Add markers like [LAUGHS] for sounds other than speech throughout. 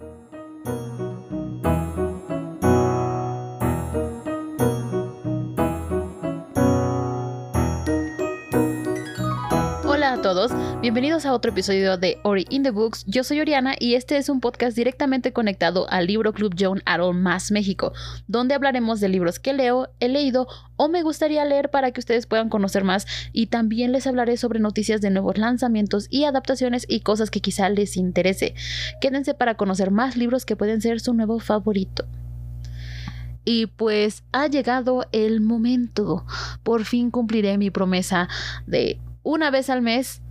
Thank you. Todos, bienvenidos a otro episodio de Ori in the Books. Yo soy Oriana y este es un podcast directamente conectado al Libro Club John Arrow Más México, donde hablaremos de libros que leo, he leído o me gustaría leer para que ustedes puedan conocer más y también les hablaré sobre noticias de nuevos lanzamientos y adaptaciones y cosas que quizá les interese. Quédense para conocer más libros que pueden ser su nuevo favorito. Y pues ha llegado el momento. Por fin cumpliré mi promesa de una vez al mes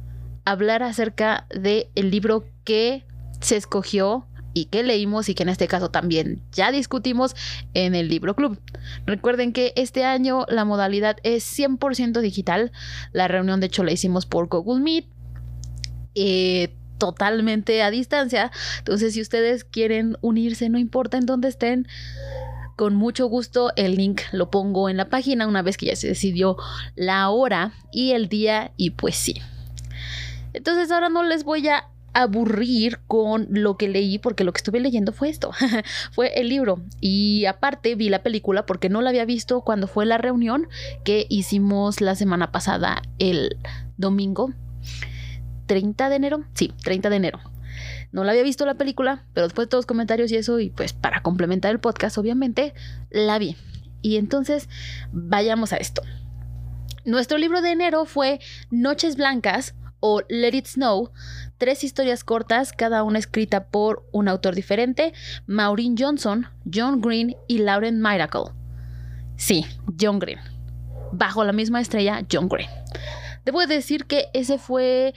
hablar acerca del el libro que se escogió y que leímos y que en este caso también ya discutimos en el libro club. Recuerden que este año la modalidad es 100% digital. La reunión de hecho la hicimos por Google Meet. Eh, totalmente a distancia. Entonces si ustedes quieren unirse, no importa en dónde estén, con mucho gusto el link lo pongo en la página una vez que ya se decidió la hora y el día y pues sí. Entonces ahora no les voy a aburrir con lo que leí porque lo que estuve leyendo fue esto, [LAUGHS] fue el libro y aparte vi la película porque no la había visto cuando fue la reunión que hicimos la semana pasada el domingo 30 de enero, sí, 30 de enero. No la había visto la película, pero después de todos los comentarios y eso, y pues para complementar el podcast, obviamente, la vi. Y entonces, vayamos a esto. Nuestro libro de enero fue Noches Blancas o Let It Snow, tres historias cortas, cada una escrita por un autor diferente, Maureen Johnson, John Green y Lauren Miracle. Sí, John Green. Bajo la misma estrella, John Green. Debo decir que ese fue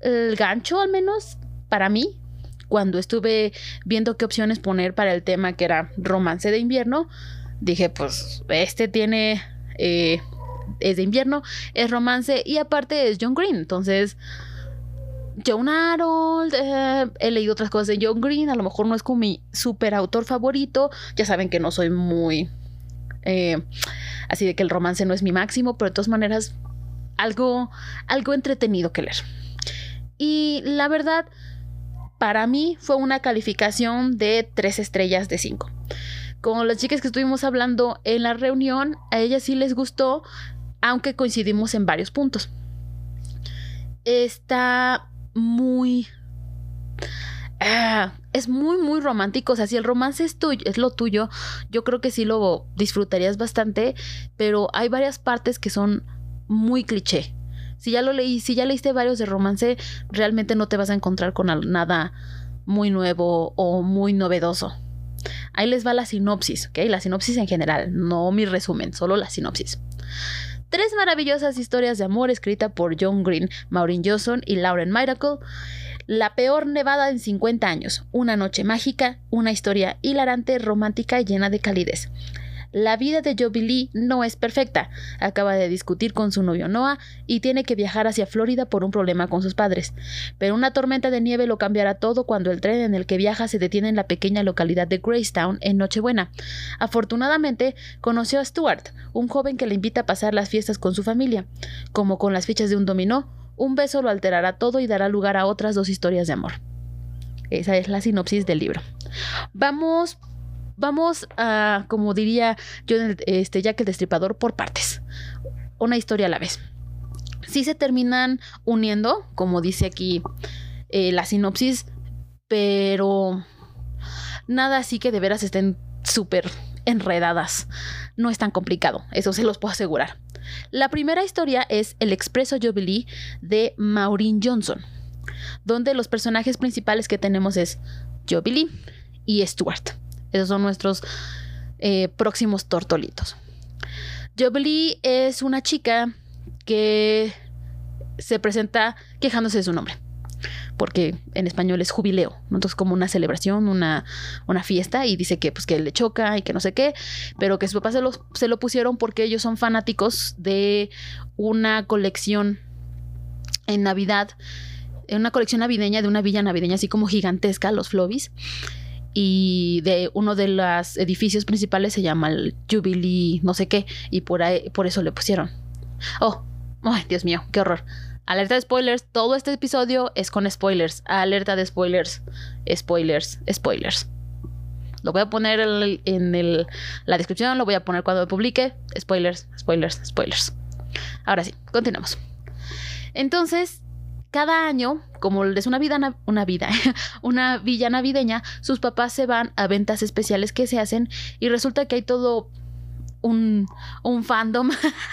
el gancho, al menos para mí, cuando estuve viendo qué opciones poner para el tema que era romance de invierno, dije, pues este tiene, eh, es de invierno, es romance y aparte es John Green. Entonces, John Harold, eh, he leído otras cosas de John Green, a lo mejor no es como mi super autor favorito, ya saben que no soy muy... Eh, así de que el romance no es mi máximo, pero de todas maneras, algo, algo entretenido que leer. Y la verdad, para mí fue una calificación de 3 estrellas de 5. Con las chicas que estuvimos hablando en la reunión, a ellas sí les gustó, aunque coincidimos en varios puntos. Está muy... Ah, es muy, muy romántico. O sea, si el romance es, tuyo, es lo tuyo, yo creo que sí lo disfrutarías bastante, pero hay varias partes que son muy cliché. Si ya lo leí, si ya leíste varios de romance, realmente no te vas a encontrar con nada muy nuevo o muy novedoso. Ahí les va la sinopsis, ¿ok? La sinopsis en general, no mi resumen, solo la sinopsis. Tres maravillosas historias de amor escrita por John Green, Maureen Johnson y Lauren Miracle. La peor nevada en 50 años, una noche mágica, una historia hilarante, romántica y llena de calidez. La vida de Joby no es perfecta. Acaba de discutir con su novio Noah y tiene que viajar hacia Florida por un problema con sus padres. Pero una tormenta de nieve lo cambiará todo cuando el tren en el que viaja se detiene en la pequeña localidad de Gracetown en Nochebuena. Afortunadamente, conoció a Stuart, un joven que le invita a pasar las fiestas con su familia. Como con las fichas de un dominó, un beso lo alterará todo y dará lugar a otras dos historias de amor. Esa es la sinopsis del libro. Vamos vamos a, como diría yo, este, que el destripador, por partes. Una historia a la vez. Sí se terminan uniendo, como dice aquí eh, la sinopsis, pero nada así que de veras estén súper enredadas. No es tan complicado, eso se los puedo asegurar. La primera historia es El Expreso Jubilee de Maureen Johnson, donde los personajes principales que tenemos es Jubilee y Stuart. Esos son nuestros eh, próximos tortolitos. Jubilee es una chica que se presenta quejándose de su nombre. Porque en español es jubileo, entonces como una celebración, una, una, fiesta, y dice que pues que le choca y que no sé qué, pero que su papá se lo, se lo pusieron porque ellos son fanáticos de una colección en Navidad, en una colección navideña de una villa navideña así como gigantesca, los Flobis y de uno de los edificios principales se llama el Jubilee no sé qué y por ahí por eso le pusieron. Oh, ay, Dios mío, qué horror. Alerta de spoilers, todo este episodio es con spoilers. Alerta de spoilers, spoilers, spoilers. Lo voy a poner en la descripción, lo voy a poner cuando me publique. Spoilers, spoilers, spoilers. Ahora sí, continuamos. Entonces, cada año, como es una vida, una vida, [LAUGHS] una villa navideña, sus papás se van a ventas especiales que se hacen y resulta que hay todo un, un fandom,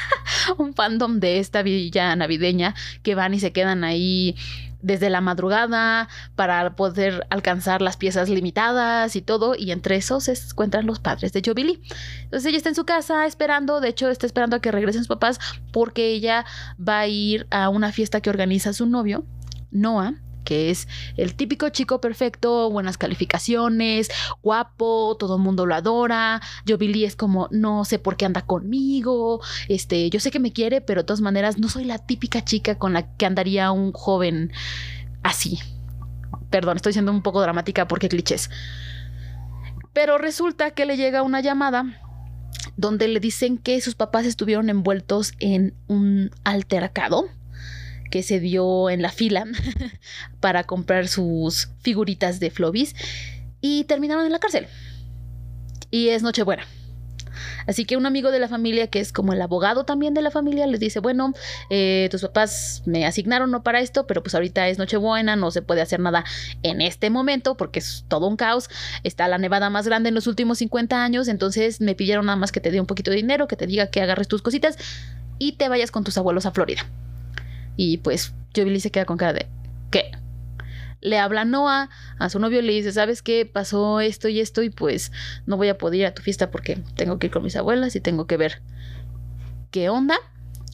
[LAUGHS] un fandom de esta villa navideña que van y se quedan ahí desde la madrugada para poder alcanzar las piezas limitadas y todo, y entre esos se encuentran los padres de Jovili. Entonces ella está en su casa esperando, de hecho está esperando a que regresen sus papás porque ella va a ir a una fiesta que organiza su novio, Noah, que es el típico chico perfecto, buenas calificaciones, guapo, todo el mundo lo adora. Yo Billy es como, no sé por qué anda conmigo, este, yo sé que me quiere, pero de todas maneras no soy la típica chica con la que andaría un joven así. Perdón, estoy siendo un poco dramática porque clichés. Pero resulta que le llega una llamada donde le dicen que sus papás estuvieron envueltos en un altercado que se dio en la fila [LAUGHS] para comprar sus figuritas de Flobis y terminaron en la cárcel. Y es Nochebuena. Así que un amigo de la familia, que es como el abogado también de la familia, les dice, bueno, eh, tus papás me asignaron no para esto, pero pues ahorita es Nochebuena, no se puede hacer nada en este momento porque es todo un caos. Está la nevada más grande en los últimos 50 años, entonces me pidieron nada más que te dé un poquito de dinero, que te diga que agarres tus cositas y te vayas con tus abuelos a Florida. Y pues Jubilee se queda con cara de, ¿qué? Le habla Noah a su novio, le dice, ¿sabes qué? Pasó esto y esto y pues no voy a poder ir a tu fiesta porque tengo que ir con mis abuelas y tengo que ver qué onda.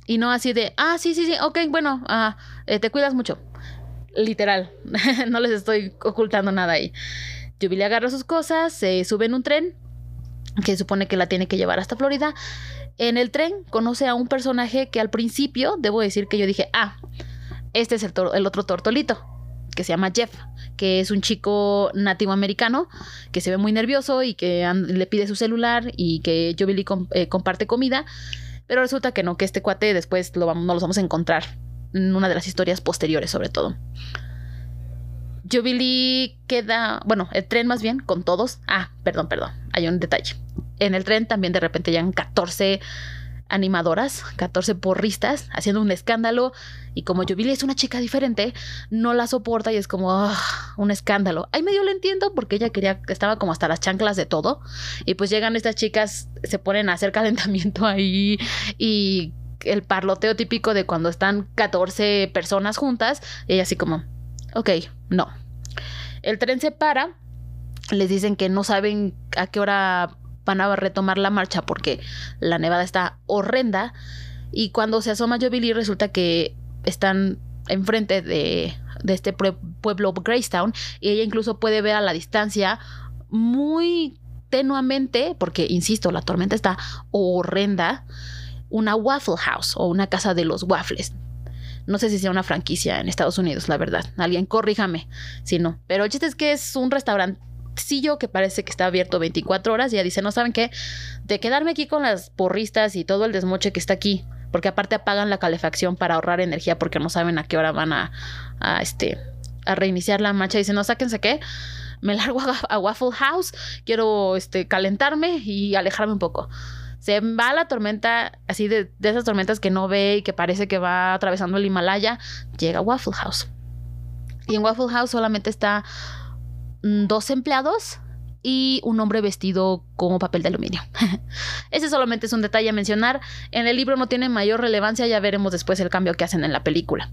Y no así de, ah, sí, sí, sí, ok, bueno, ah, eh, te cuidas mucho. Literal, [LAUGHS] no les estoy ocultando nada ahí. Jubilee agarra sus cosas, se sube en un tren que supone que la tiene que llevar hasta Florida en el tren conoce a un personaje que al principio, debo decir que yo dije, ah, este es el, otro tortolito, que se llama Jeff, que es un chico nativo americano que se ve muy nervioso y que le pide su celular y que Jubilee eh, comparte comida, pero resulta que no, que este cuate después lo no los vamos a encontrar en una de las historias posteriores sobre todo. Jubilee queda, bueno, el tren más bien, con todos. Ah, perdón, perdón, hay un detalle en el tren también de repente llegan 14 animadoras, 14 porristas, haciendo un escándalo. Y como Jubilee es una chica diferente, no la soporta y es como ah, un escándalo. Ahí medio lo entiendo porque ella quería, estaba como hasta las chanclas de todo. Y pues llegan estas chicas, se ponen a hacer [LAUGHS] calentamiento ahí y el parloteo típico de cuando están 14 personas juntas. Y ella así como, ok, no. El tren se para, les dicen que no saben a qué hora van a retomar la marcha porque la nevada está horrenda. Y cuando se asoma Jubilee resulta que están enfrente de, de este pueblo Greystown y ella incluso puede ver a la distancia muy tenuamente, porque insisto, la tormenta está horrenda, una Waffle House o una casa de los waffles. No sé si sea una franquicia en Estados Unidos, la verdad. Alguien corríjame si no. Pero el chiste es que es un restaurante que parece que está abierto 24 horas. Y ya dice, no saben qué, de quedarme aquí con las porristas y todo el desmoche que está aquí. Porque aparte apagan la calefacción para ahorrar energía porque no saben a qué hora van a, este, a reiniciar la marcha. Dice, no, sáquense qué. Me largo a, Waffle House. Quiero este, calentarme y alejarme un poco. Se va la tormenta, así de, de esas tormentas que no ve y que parece que va atravesando el Himalaya. Llega a Waffle House. Y en Waffle House solamente está dos empleados y un hombre vestido como papel de aluminio. [LAUGHS] Ese solamente es un detalle a mencionar. En el libro no tiene mayor relevancia, ya veremos después el cambio que hacen en la película.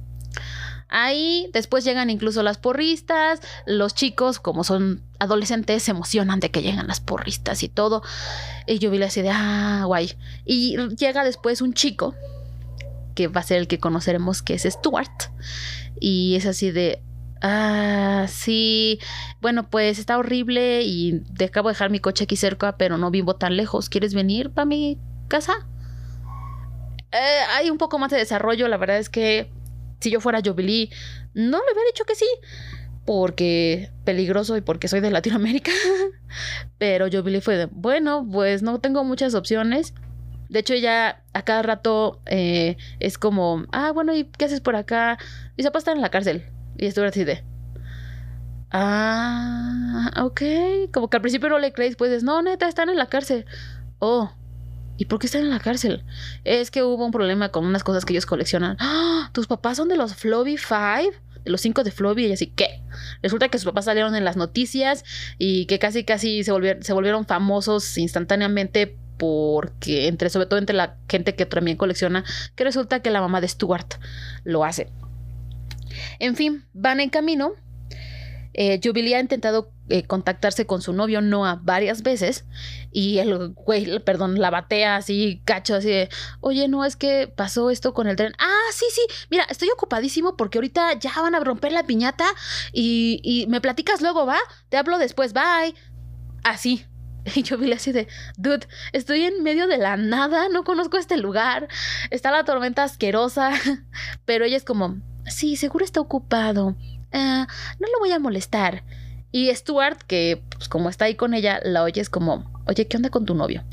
Ahí después llegan incluso las porristas, los chicos como son adolescentes se emocionan de que llegan las porristas y todo. Y yo vi así de, ah, guay. Y llega después un chico, que va a ser el que conoceremos, que es Stuart. Y es así de, Ah, sí. Bueno, pues está horrible y te acabo de dejar mi coche aquí cerca, pero no vivo tan lejos. ¿Quieres venir para mi casa? Eh, hay un poco más de desarrollo. La verdad es que si yo fuera Jubilee, no le hubiera dicho que sí. Porque peligroso y porque soy de Latinoamérica. [LAUGHS] pero Jubilee fue de, bueno, pues no tengo muchas opciones. De hecho, ella a cada rato eh, es como, ah, bueno, ¿y qué haces por acá? Y se puede estar en la cárcel. Y estuvo así de, ah, ok. Como que al principio no le crees, pues es, no, neta, están en la cárcel. Oh, ¿Y por qué están en la cárcel? Es que hubo un problema con unas cosas que ellos coleccionan. ¡Ah! ¿Tus papás son de los Floby Five? De los cinco de Floby. Y así, ¿qué? Resulta que sus papás salieron en las noticias y que casi, casi se volvieron, se volvieron famosos instantáneamente porque entre, sobre todo entre la gente que también colecciona, que resulta que la mamá de Stuart lo hace. En fin, van en camino eh, Jubilee ha intentado eh, contactarse con su novio Noah varias veces y el güey, perdón, la batea así, cacho, así de, oye, no, es que pasó esto con el tren. Ah, sí, sí, mira, estoy ocupadísimo porque ahorita ya van a romper la piñata y, me platicas luego, ¿va? Te hablo después, bye. Así. [LAUGHS] Y yo vi así de, dude, estoy en medio de la nada, no conozco este lugar, está la tormenta asquerosa, [LAUGHS] pero ella es como, sí, seguro está ocupado. Ah, no lo voy a molestar. Y Stuart, que pues, como está ahí con ella, la oye es como, oye, ¿qué onda con tu novio?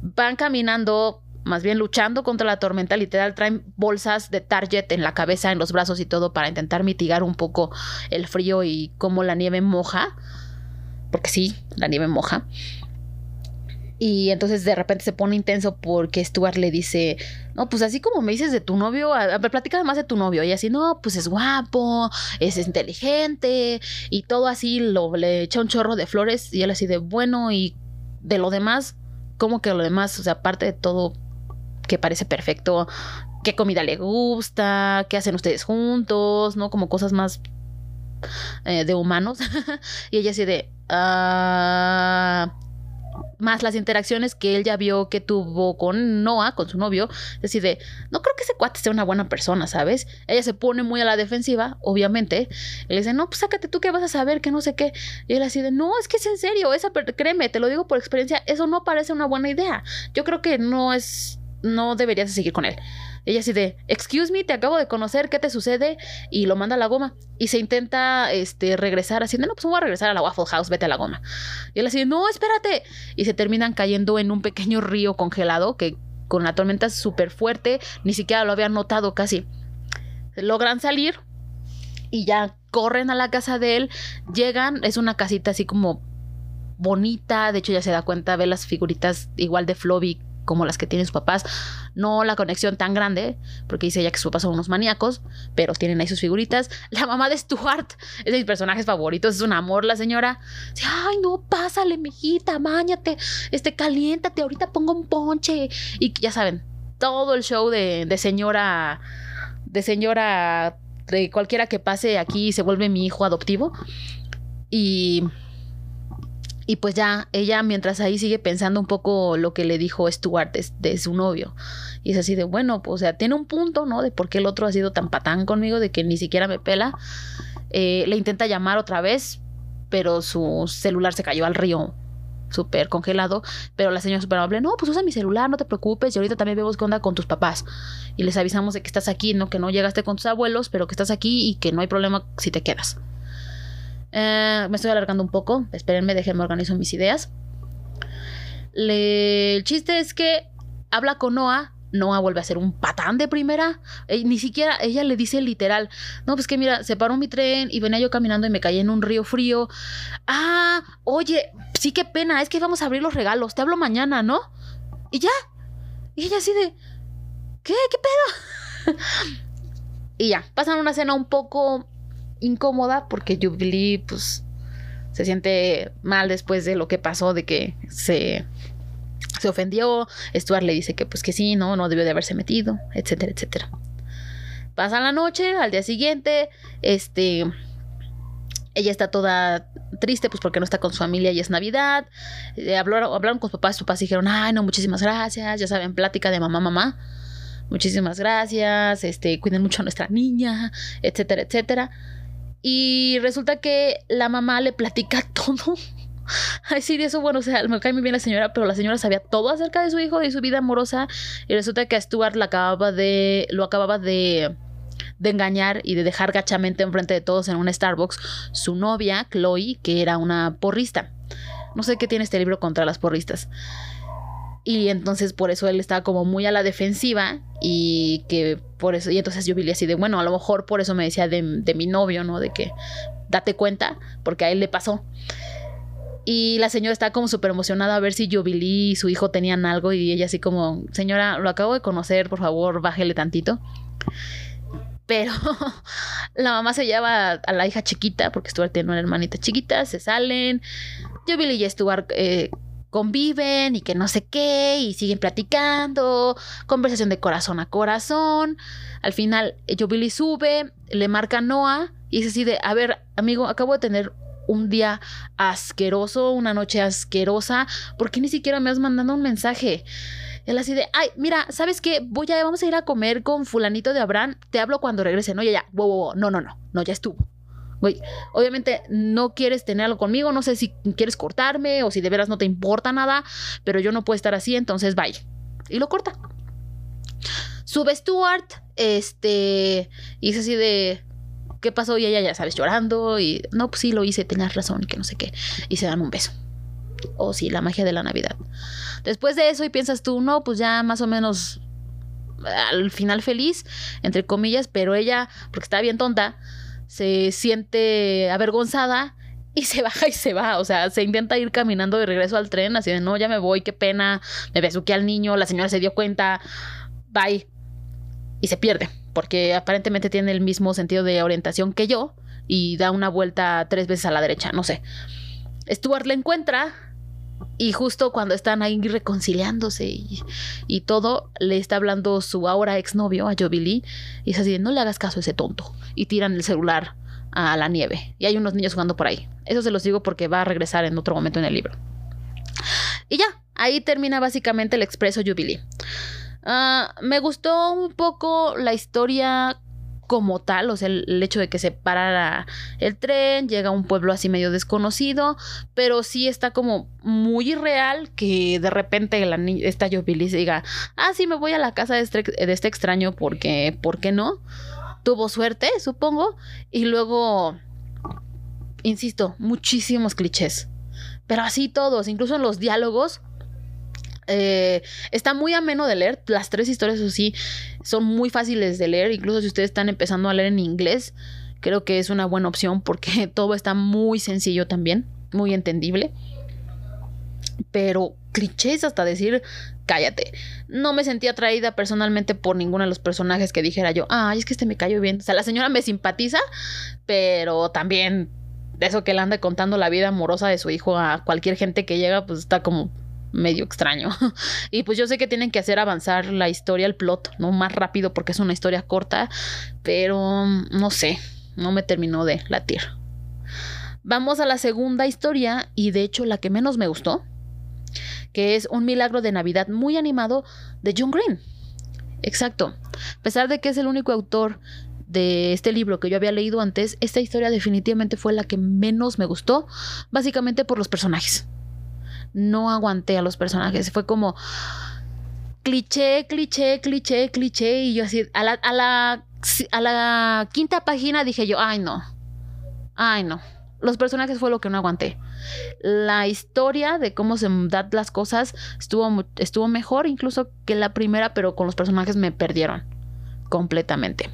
Van caminando, más bien luchando contra la tormenta, literal, traen bolsas de Target en la cabeza, en los brazos y todo para intentar mitigar un poco el frío y cómo la nieve moja. Porque sí, la nieve moja. Y entonces de repente se pone intenso porque Stuart le dice, no, pues así como me dices de tu novio, a, ver, platica más de tu novio. Y así, no, pues es guapo, es inteligente y todo así, lo, le echa un chorro de flores y él así de, bueno, y de lo demás, ¿cómo que lo demás? O sea, aparte de todo que parece perfecto, qué comida le gusta, qué hacen ustedes juntos, ¿no? Como cosas más eh, de humanos. [LAUGHS] y ella así de, ah más las interacciones que él ya vio que tuvo con Noah, con su novio, decide, no creo que ese cuate sea una buena persona, ¿sabes? Ella se pone muy a la defensiva, obviamente. Él dice, no, pues sácate tú que vas a saber, que no sé qué. Y él así de, no, es que es en serio, esa, créeme, te lo digo por experiencia, eso no parece una buena idea. Yo creo que no es, no deberías seguir con él. Ella así de, excuse me, te acabo de conocer, ¿qué te sucede? Y lo manda a la goma. Y se intenta este, regresar así de, no, pues voy a regresar a la Waffle House, vete a la goma. Y él así de, no, espérate. Y se terminan cayendo en un pequeño río congelado que con la tormenta súper fuerte, ni siquiera lo habían notado casi. Logran salir y ya corren a la casa de él, llegan, es una casita así como bonita, de hecho ya se da cuenta, ve las figuritas igual de Floby como las que tienen sus papás, no la conexión tan grande, porque dice ella que sus papás son unos maníacos, pero tienen ahí sus figuritas. [LAUGHS] La mamá de Stuart es de mis personajes favoritos, es un amor la señora. Dice, ay, no, pásale, mijita, máñate, este, caliéntate, ahorita pongo un ponche. Y ya saben, todo el show de, de señora, de señora, de cualquiera que pase aquí se vuelve mi hijo adoptivo. Y y pues ya, ella mientras ahí sigue pensando un poco lo que le dijo Stuart de, su novio. Y es así de, bueno, pues o sea, tiene un punto, ¿no? De por qué el otro ha sido tan patán conmigo, de que ni siquiera me pela. Eh, le intenta llamar otra vez, pero su celular se cayó al río súper congelado, pero la señora súper amable, no, pues usa mi celular, no te preocupes, y ahorita también vemos qué onda con tus papás. Y les avisamos de que estás aquí, ¿no? Que no llegaste con tus abuelos, pero que estás aquí y que no hay problema si te quedas. Eh, me estoy alargando un poco. Espérenme, déjenme organizo mis ideas. el chiste es que habla con Noah. Noah vuelve a ser un patán de primera. Eh, ni siquiera ella le dice literal. No, pues que mira, se paró mi tren y venía yo caminando y me caí en un río frío. Ah, oye, sí, qué pena. Es que vamos a abrir los regalos. Te hablo mañana, ¿no? Y ya. Y ella así de. ¿Qué? ¿Qué pedo? [LAUGHS] y ya. Pasan una cena un poco incómoda porque Jubilee pues se siente mal después de lo que pasó, de que se, se ofendió. Stuart le dice que pues que sí, no, no debió de haberse metido, etcétera, etcétera. Pasa la noche, al día siguiente, este, ella está toda triste pues porque no está con su familia y es Navidad. Eh, hablaron, hablaron, con sus papás, sus papás dijeron, ay no, muchísimas gracias, ya saben, plática de mamá, mamá. Muchísimas gracias, este, cuiden mucho a nuestra niña, etcétera, etcétera. Y resulta que la mamá le platica [LAUGHS] todo. Ay, sí, de eso, bueno, o sea, me cae muy bien la señora, pero la señora sabía todo acerca de su hijo y su vida amorosa. Y resulta que a Stuart la acababa de, lo acababa de, de engañar y de dejar gachamente enfrente de todos en un Starbucks su novia, Chloe, que era una porrista. No sé qué tiene este libro contra las porristas. Y entonces por eso él estaba como muy a la defensiva y que por eso, y entonces yo vi así de, bueno, a lo mejor por eso me decía de, mi novio, ¿no? De que date cuenta, porque a él le pasó. Y la señora estaba como súper emocionada a ver si Jubilee y su hijo tenían algo. Y ella así como, señora, lo acabo de conocer, por favor, bájele tantito. Pero [LAUGHS] la mamá se lleva a la hija chiquita, porque Stuart tiene una hermanita chiquita, se salen. Jubilee y Stuart eh, conviven y que no sé qué, y siguen platicando, conversación de corazón a corazón. Al final, Jubilee sube, le marca a Noah y es así de, a ver, amigo, acabo de tener un día asqueroso, una noche asquerosa, ¿por qué ni siquiera me has mandado un mensaje? Él así de, ay, mira, ¿sabes qué? Voy a, vamos a ir a comer con fulanito de Abraham, te hablo cuando regrese, no, ya, ya, wow, wow, no, no, no, no, ya estuvo. Güey, obviamente no quieres tener algo conmigo, no sé si quieres cortarme o si de veras no te importa nada, pero yo no puedo estar así, entonces bye. Y lo corta. Sube Stuart, este, y es así de, ¿qué pasó? Y ella ya sabes, llorando y, no, pues sí, lo hice, tenías razón que no sé qué. Y se dan un beso. O oh, sí, la magia de la Navidad. Después de eso y piensas tú, no, pues ya más o menos al final feliz, entre comillas, pero ella, porque está bien tonta, se siente avergonzada y se [LAUGHS] baja y se va. O sea, se intenta ir caminando de regreso al tren, así de no, ya me voy, qué pena. Me besuqué al niño, la señora se dio cuenta, bye. Y se pierde porque aparentemente tiene el mismo sentido de orientación que yo y da una vuelta tres veces a la derecha, no sé. Stuart le encuentra y justo cuando están ahí reconciliándose y, todo, le está hablando su ahora exnovio a Joby y es así, no le hagas caso a ese tonto y tiran el celular a la nieve y hay unos niños jugando por ahí. Eso se los digo porque va a regresar en otro momento en el libro. Y ya, ahí termina básicamente el expreso Jubilee. Ah, me gustó un poco la historia como tal, o sea, el, hecho de que se parara el tren, llega a un pueblo así medio desconocido, pero sí está como muy irreal que de repente la esta Jubilee diga, ah, sí, me voy a la casa de este, de este extraño porque, ¿por qué no? Tuvo suerte, supongo, y luego, insisto, muchísimos clichés, pero así todos, incluso en los diálogos, eh, está muy ameno de leer. Las tres historias, eso sí, son muy fáciles de leer. Incluso si ustedes están empezando a leer en inglés, creo que es una buena opción porque [LAUGHS] todo está muy sencillo también, muy entendible. Pero clichés hasta decir, cállate. No me sentí atraída personalmente por ninguno de los personajes que dijera yo, ay, es que este me cayó bien. O sea, la señora me simpatiza, pero también de eso que le anda contando la vida amorosa de su hijo a cualquier gente que llega, pues está como medio extraño. [LAUGHS] y pues yo sé que tienen que hacer avanzar la historia, el plot, ¿no? Más rápido porque es una historia corta, pero no sé, no me terminó de latir. Vamos a la segunda historia y de hecho la que menos me gustó, que es Un milagro de Navidad muy animado de John Green. Exacto. A pesar de que es el único autor de este libro que yo había leído antes, esta historia definitivamente fue la que menos me gustó, básicamente por los personajes no aguanté a los personajes. Fue como cliché, cliché, cliché, cliché. Y yo así, a la, a la, a la quinta página dije yo, ay no, ay no. Los personajes fue lo que no aguanté. La historia de cómo se dan las cosas estuvo, estuvo mejor incluso que la primera, pero con los personajes me perdieron completamente.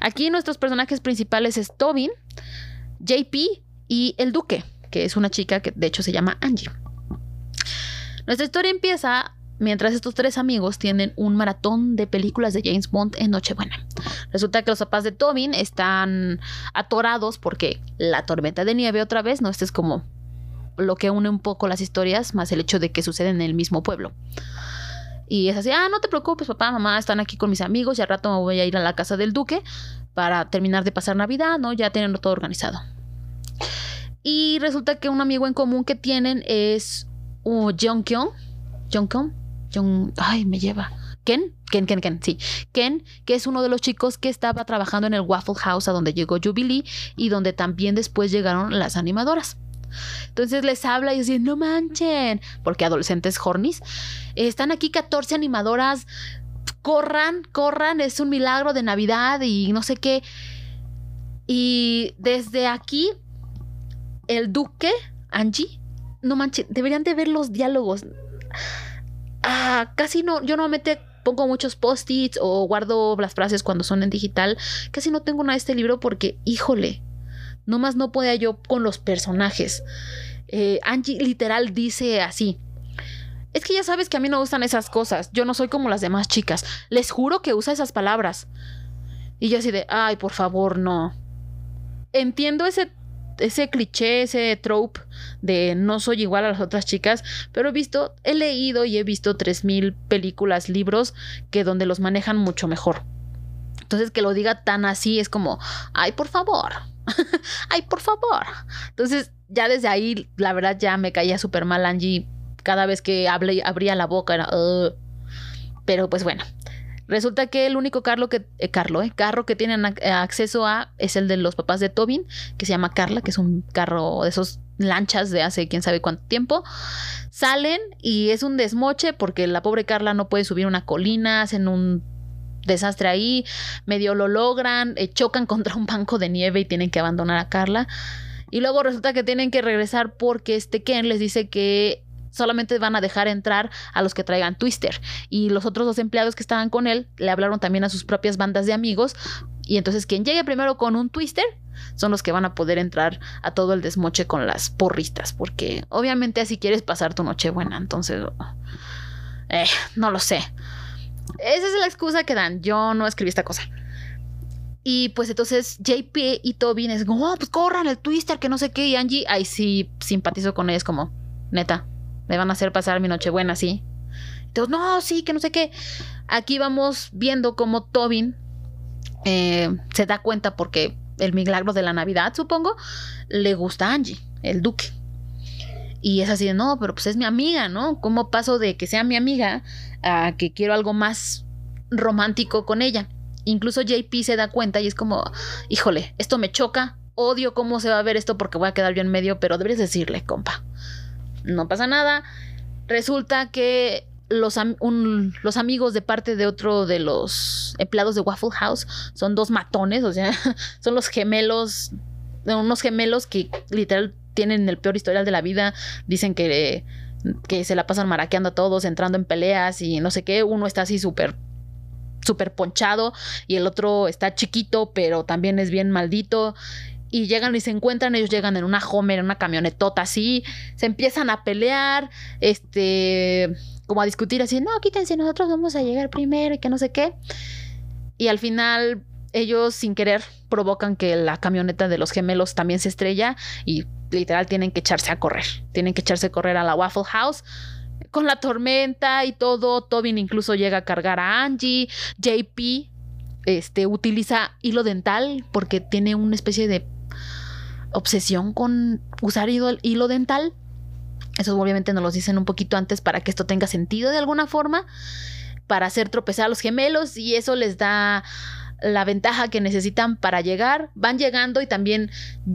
Aquí nuestros personajes principales es Tobin, JP y el Duque, que es una chica que de hecho se llama Angie. Nuestra historia empieza mientras estos tres amigos tienen un maratón de películas de James Bond en Nochebuena. Resulta que los papás de Tobin están atorados porque la tormenta de nieve otra vez, ¿no? Este es como lo que une un poco las historias, más el hecho de que suceden en el mismo pueblo. Y es así, ah, no te preocupes, papá, mamá, están aquí con mis amigos y al rato me voy a ir a la casa del duque para terminar de pasar Navidad, ¿no? Ya tienen todo organizado. Y resulta que un amigo en común que tienen es uh, Jongkyung, Jongkyung, Jong, ay, me lleva. Ken, Ken, Ken, Ken, sí. Ken, que es uno de los chicos que estaba trabajando en el Waffle House a donde llegó Jubilee y donde también después llegaron las animadoras. Entonces les habla y dice, no manchen, porque adolescentes hornis, están aquí 14 animadoras, corran, corran, es un milagro de Navidad y no sé qué. Y desde aquí, el duque, Angie, no manches, deberían de ver los diálogos. ah, casi no, yo normalmente pongo muchos post-its o guardo las frases cuando son en digital. Casi no tengo nada de este libro porque, híjole, nomás no podía yo con los personajes. Eh, Angie literal dice así. Es que ya sabes que a mí no gustan esas cosas. Yo no soy como las demás chicas. Les juro que usa esas palabras. Y yo así de, ay, por favor, no. Entiendo ese ese cliché, ese trope de no soy igual a las otras chicas, pero he visto, he leído y he visto 3000 películas, libros que donde los manejan mucho mejor. Entonces que lo diga tan así es como, ay, por favor. [LAUGHS] ay, por favor. Entonces, ya desde ahí, la verdad, ya me caía súper mal Angie. Cada vez que hablé, abría la boca era... Pero pues bueno, Resulta que el único carro que, eh, eh, carro que tienen acceso a es el de los papás de Tobin, que se llama Carla, que es un carro de esos lanchas de hace quién sabe cuánto tiempo. Salen y es un desmoche porque la pobre Carla no puede subir una colina, hacen un desastre ahí, medio lo logran, eh, chocan [LAUGHS] contra un banco de nieve y tienen que abandonar a Carla. Y luego resulta que tienen que regresar porque este Ken les dice que solamente van a dejar entrar a los que traigan Twister. Y los otros dos empleados que estaban con él le hablaron también a sus propias bandas de amigos. Y entonces quien llegue primero con un Twister son los que van a poder entrar a todo el desmoche con las porristas. Porque obviamente así quieres pasar tu noche buena. Entonces, eh, no lo sé. Esa es la excusa que dan. Yo no escribí esta cosa. Y pues entonces JP y Tobin es como, oh, pues corran el twister, que no sé qué. Y Angie, ahí sí simpatizo con ella, es como, neta, me van a hacer pasar mi nochebuena, ¿sí? Entonces, no, sí, que no sé qué. Aquí vamos viendo cómo Tobin eh, se da cuenta porque el milagro de la Navidad, supongo, le gusta a Angie, el duque. Y es así de, no, pero pues es mi amiga, ¿no? ¿Cómo paso de que sea mi amiga a que quiero algo más romántico con ella? Incluso JP se da cuenta y es como, híjole, esto me choca, odio cómo se va a ver esto porque voy a quedar yo en medio, pero deberías decirle, compa no pasa nada. Resulta que los, los, amigos de parte de otro de los empleados de Waffle House son dos matones, o sea, [LAUGHS] son los gemelos, unos gemelos que literal tienen el peor historial de la vida, dicen que, que se la pasan maraqueando a todos, entrando en peleas y no sé qué, uno está así súper súper ponchado y el otro está chiquito pero también es bien maldito y llegan y se encuentran, ellos llegan en una Homer, en una camionetota así, se empiezan a pelear, este, como a discutir así, no, quítense, nosotros vamos a llegar primero y que no sé qué. Y al final ellos sin querer provocan que la camioneta de los gemelos también se estrella y literal tienen que echarse a correr, tienen que echarse a correr a la Waffle House con la tormenta y todo. Tobin incluso llega a cargar a Angie. JP este, utiliza hilo dental porque tiene una especie de obsesión con usar hilo, dental. Eso obviamente nos lo dicen un poquito antes para que esto tenga sentido de alguna forma, para hacer tropezar a los gemelos y eso les da la ventaja que necesitan para llegar. Van llegando y también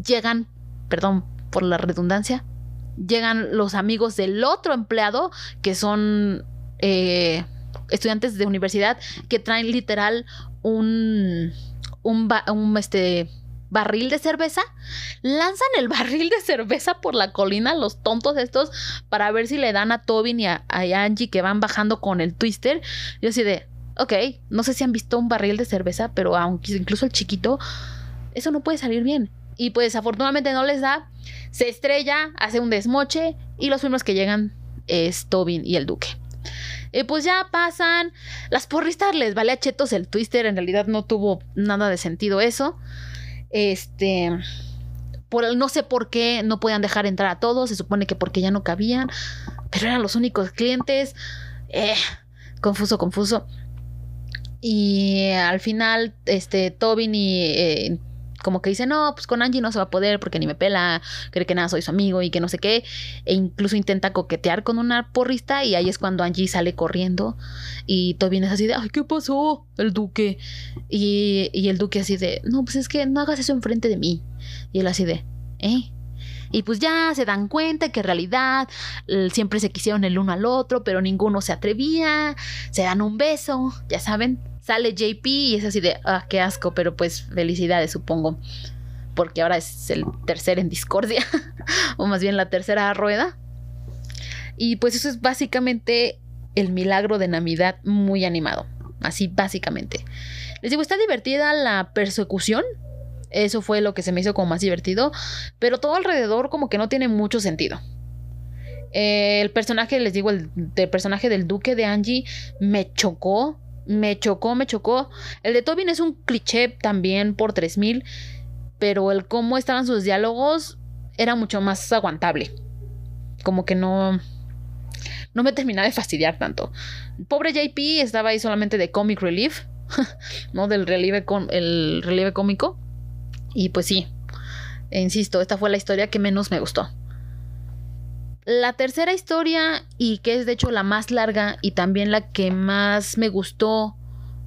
llegan, perdón por la redundancia, llegan los amigos del otro empleado que son eh, estudiantes de universidad que traen literal un, un, un este, barril de cerveza, lanzan el [LAUGHS] barril de cerveza por la colina, los tontos estos, para ver si le dan a Tobin y a, Angie que van bajando con el twister. Yo así de, ok, no sé si han visto un barril de cerveza, pero aunque incluso el chiquito, eso no puede salir bien. Y pues afortunadamente no les da, se estrella, hace un desmoche y los primeros que llegan es Tobin y el duque. Y pues ya pasan. Las porristas les vale a chetos el twister. En realidad no tuvo nada de sentido eso. Este, por, no sé por qué no podían dejar entrar a todos, se supone que porque ya no cabían, pero eran los únicos clientes. Eh, confuso, confuso. Y al final, este, Tobin y eh, como que dice, no, pues con Angie no se va a poder porque ni me pela, cree que nada soy su amigo y que no sé qué, e incluso intenta coquetear con una porrista y ahí es cuando Angie sale corriendo y Tobin es así de, ay, ¿qué pasó? El duque. Y, y el duque así de, no, pues es que no hagas eso enfrente de mí. Y él así de, ¿eh? Y pues ya se dan cuenta que en realidad siempre se quisieron el uno al otro, pero ninguno se atrevía, se dan un beso, ya saben sale JP y es así de, ah, qué asco, pero pues felicidades, supongo. Porque ahora es el tercer en discordia, [LAUGHS] o más bien la tercera rueda. Y pues eso es básicamente El milagro de Navidad muy animado. Así básicamente. Les digo, está divertida la persecución. Eso fue lo que se me hizo como más divertido. Pero todo alrededor como que no tiene mucho sentido. el personaje, les digo, el, el personaje del duque de Angie me chocó. Me chocó, me chocó. El de Tobin es un cliché también por 3000. Pero el cómo estaban sus diálogos era mucho más aguantable. Como que no no me terminaba de fastidiar tanto. Pobre JP estaba ahí solamente de comic relief, [LAUGHS] ¿no? Del relieve, el relieve cómico. Y pues sí, insisto, esta fue la historia que menos me gustó. La tercera historia, y que es de hecho la más larga y también la que más me gustó,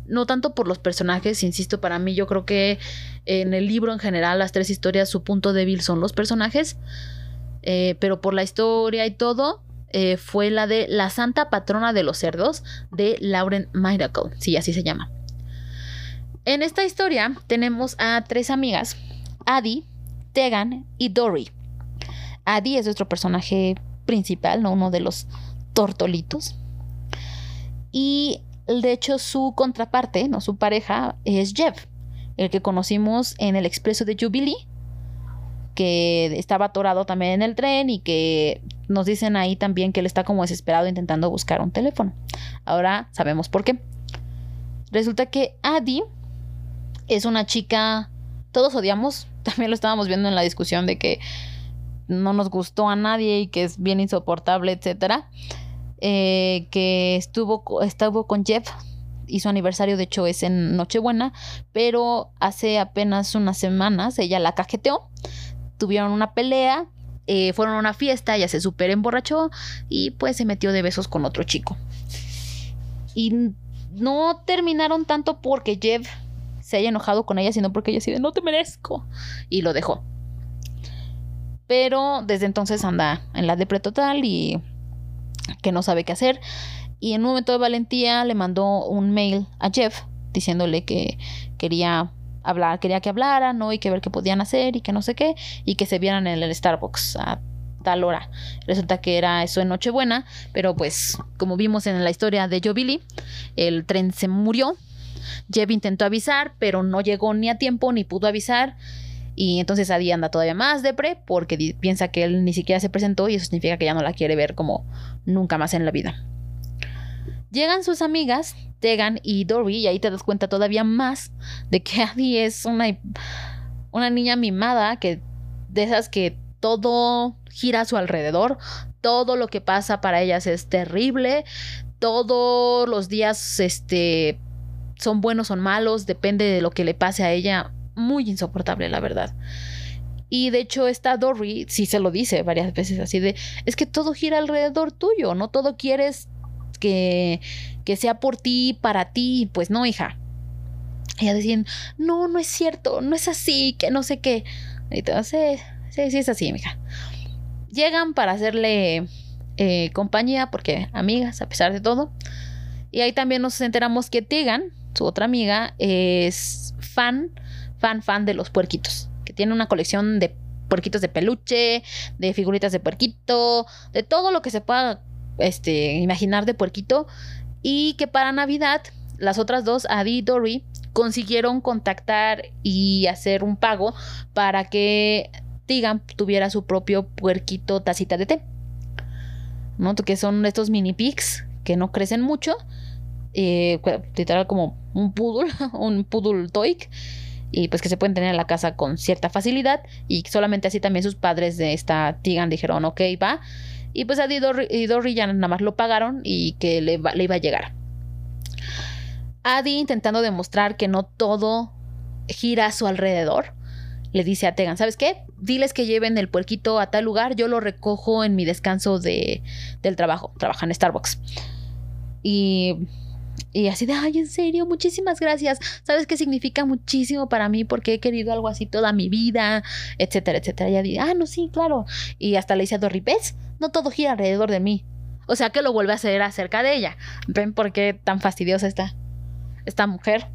no tanto por los personajes, insisto, para mí yo creo que en el libro en general, las tres historias, su punto débil son los personajes, eh, pero por la historia y todo, eh, fue la de La Santa Patrona de los Cerdos de Lauren Miracle, sí, así se llama. En esta historia tenemos a tres amigas, Adi, Tegan y Dory. Adi es nuestro personaje principal, ¿no? uno de los tortolitos. Y de hecho su contraparte, ¿no? su pareja, es Jeff, el que conocimos en el expreso de Jubilee, que estaba atorado también en el tren y que nos dicen ahí también que él está como desesperado intentando buscar un teléfono. Ahora sabemos por qué. Resulta que Adi es una chica, todos odiamos, [LAUGHS] también lo estábamos viendo en la discusión de que no nos gustó a nadie y que es bien insoportable, etcétera. Eh, que estuvo, estuvo con Jeff y su aniversario de hecho es en Nochebuena, pero hace apenas unas semanas ella la cajeteó, tuvieron una pelea eh, fueron a una fiesta, ella se super emborrachó y pues se metió de besos con otro chico. Y no terminaron tanto porque Jeff se haya enojado con ella, sino porque ella decide, no te merezco. Y lo dejó. Pero desde entonces anda en la depre total y que no sabe qué hacer. Y en un momento de valentía le mandó un mail a Jeff diciéndole que quería hablar, quería que hablaran, ¿no? Y que ver qué podían hacer y que no sé qué, y que se vieran en el Starbucks a tal hora. Resulta que era eso en Nochebuena, pero pues como vimos en la historia de Joe Billy, el tren se murió. Jeff intentó avisar, pero no llegó ni a tiempo ni pudo avisar. Y entonces Adi anda todavía más depre porque piensa que él ni siquiera se presentó y eso significa que ya no la quiere ver como nunca más en la vida. Llegan sus amigas, Tegan y Dory, y ahí te das cuenta todavía más de que [LAUGHS] Adi es una, una niña mimada, que de esas que todo gira a su alrededor, todo lo que pasa para ellas es terrible, todos los días este, son buenos, son malos, depende de lo que le pase a ella, muy insoportable, la verdad. Y de hecho, esta Dory sí se lo dice varias veces así de, es que todo gira alrededor tuyo, no todo quieres que, que sea por ti, para ti, pues no, hija. Ella decían, no, no es cierto, no es así, que no sé qué. Entonces, sí, sí es así, hija. Llegan para hacerle eh, compañía, porque amigas, a pesar de todo. Y ahí también nos enteramos que Tegan, su otra amiga, es fan, fan, fan de los puerquitos. Que tiene una colección de puerquitos de peluche, de figuritas de puerquito, de todo lo que se pueda este, imaginar de puerquito. Y que para Navidad, las otras dos, Adi y Dory, consiguieron contactar y hacer un pago para que Tigan tuviera su propio puerquito tacita de té. ¿No? Que son estos mini pigs que no crecen mucho. Eh, literal como un poodle, [LAUGHS] un poodle toy. Y pues que se pueden tener en la casa con cierta facilidad. Y solamente así también sus padres de esta Tigan dijeron, ok, va. Y pues a Dory ya nada más lo pagaron y que le, le iba a llegar. Adi intentando demostrar que no todo gira a su alrededor, le dice a Tegan, ¿sabes qué? Diles que lleven el puerquito a tal lugar, yo lo recojo en mi descanso de, del trabajo, trabaja en Starbucks. Y y así de, ay, en serio, muchísimas gracias. ¿Sabes qué significa muchísimo para mí? Porque he querido algo así toda mi vida, etcétera, etcétera. Y ella dice, ah, no, sí, claro. Y hasta le dice a ¿ves? No todo gira alrededor de mí. O sea que lo vuelve a hacer acerca de ella. ¿Ven por qué tan fastidiosa está esta mujer?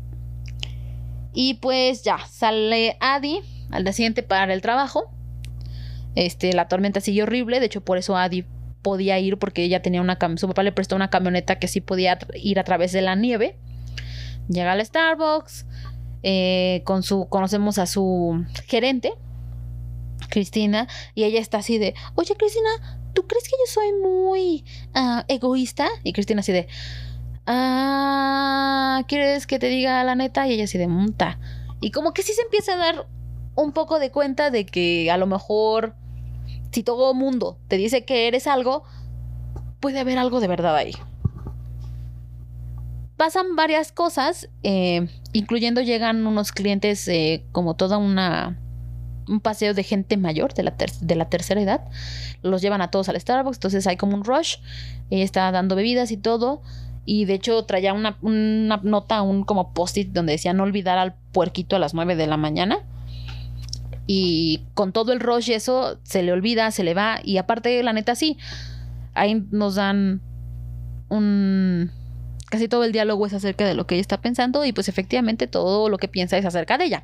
Y pues ya, sale Adi al día siguiente para el trabajo. Este, la tormenta sigue horrible. De hecho, por eso Adi podía ir porque ella tenía una su papá le prestó una camioneta que sí podía ir a través de la nieve. Llega al Starbucks, eh, con su, conocemos a su gerente, Cristina, y ella está así de, oye Cristina, ¿tú crees que yo soy muy ah, egoísta? Y Cristina así de, ah, ¿quieres que te diga la neta? Y ella así de, monta. Y como que sí se empieza a dar un poco de cuenta de que a lo mejor si todo mundo te dice que eres algo, puede haber algo de verdad ahí. Pasan varias cosas, eh, incluyendo llegan unos clientes eh, como toda una un paseo de gente mayor de la, de la tercera edad. Los llevan a todos al Starbucks, entonces hay como un rush. Ella está dando bebidas y todo. Y de hecho traía una, una nota, un como post-it donde decía no olvidar al puerquito a las 9 de la mañana. Y con todo el rush y eso, se le olvida, se le va. Y aparte, la neta, sí. Ahí nos dan un. Casi todo el diálogo es acerca de lo que ella está pensando. Y pues efectivamente todo lo que piensa es acerca de ella.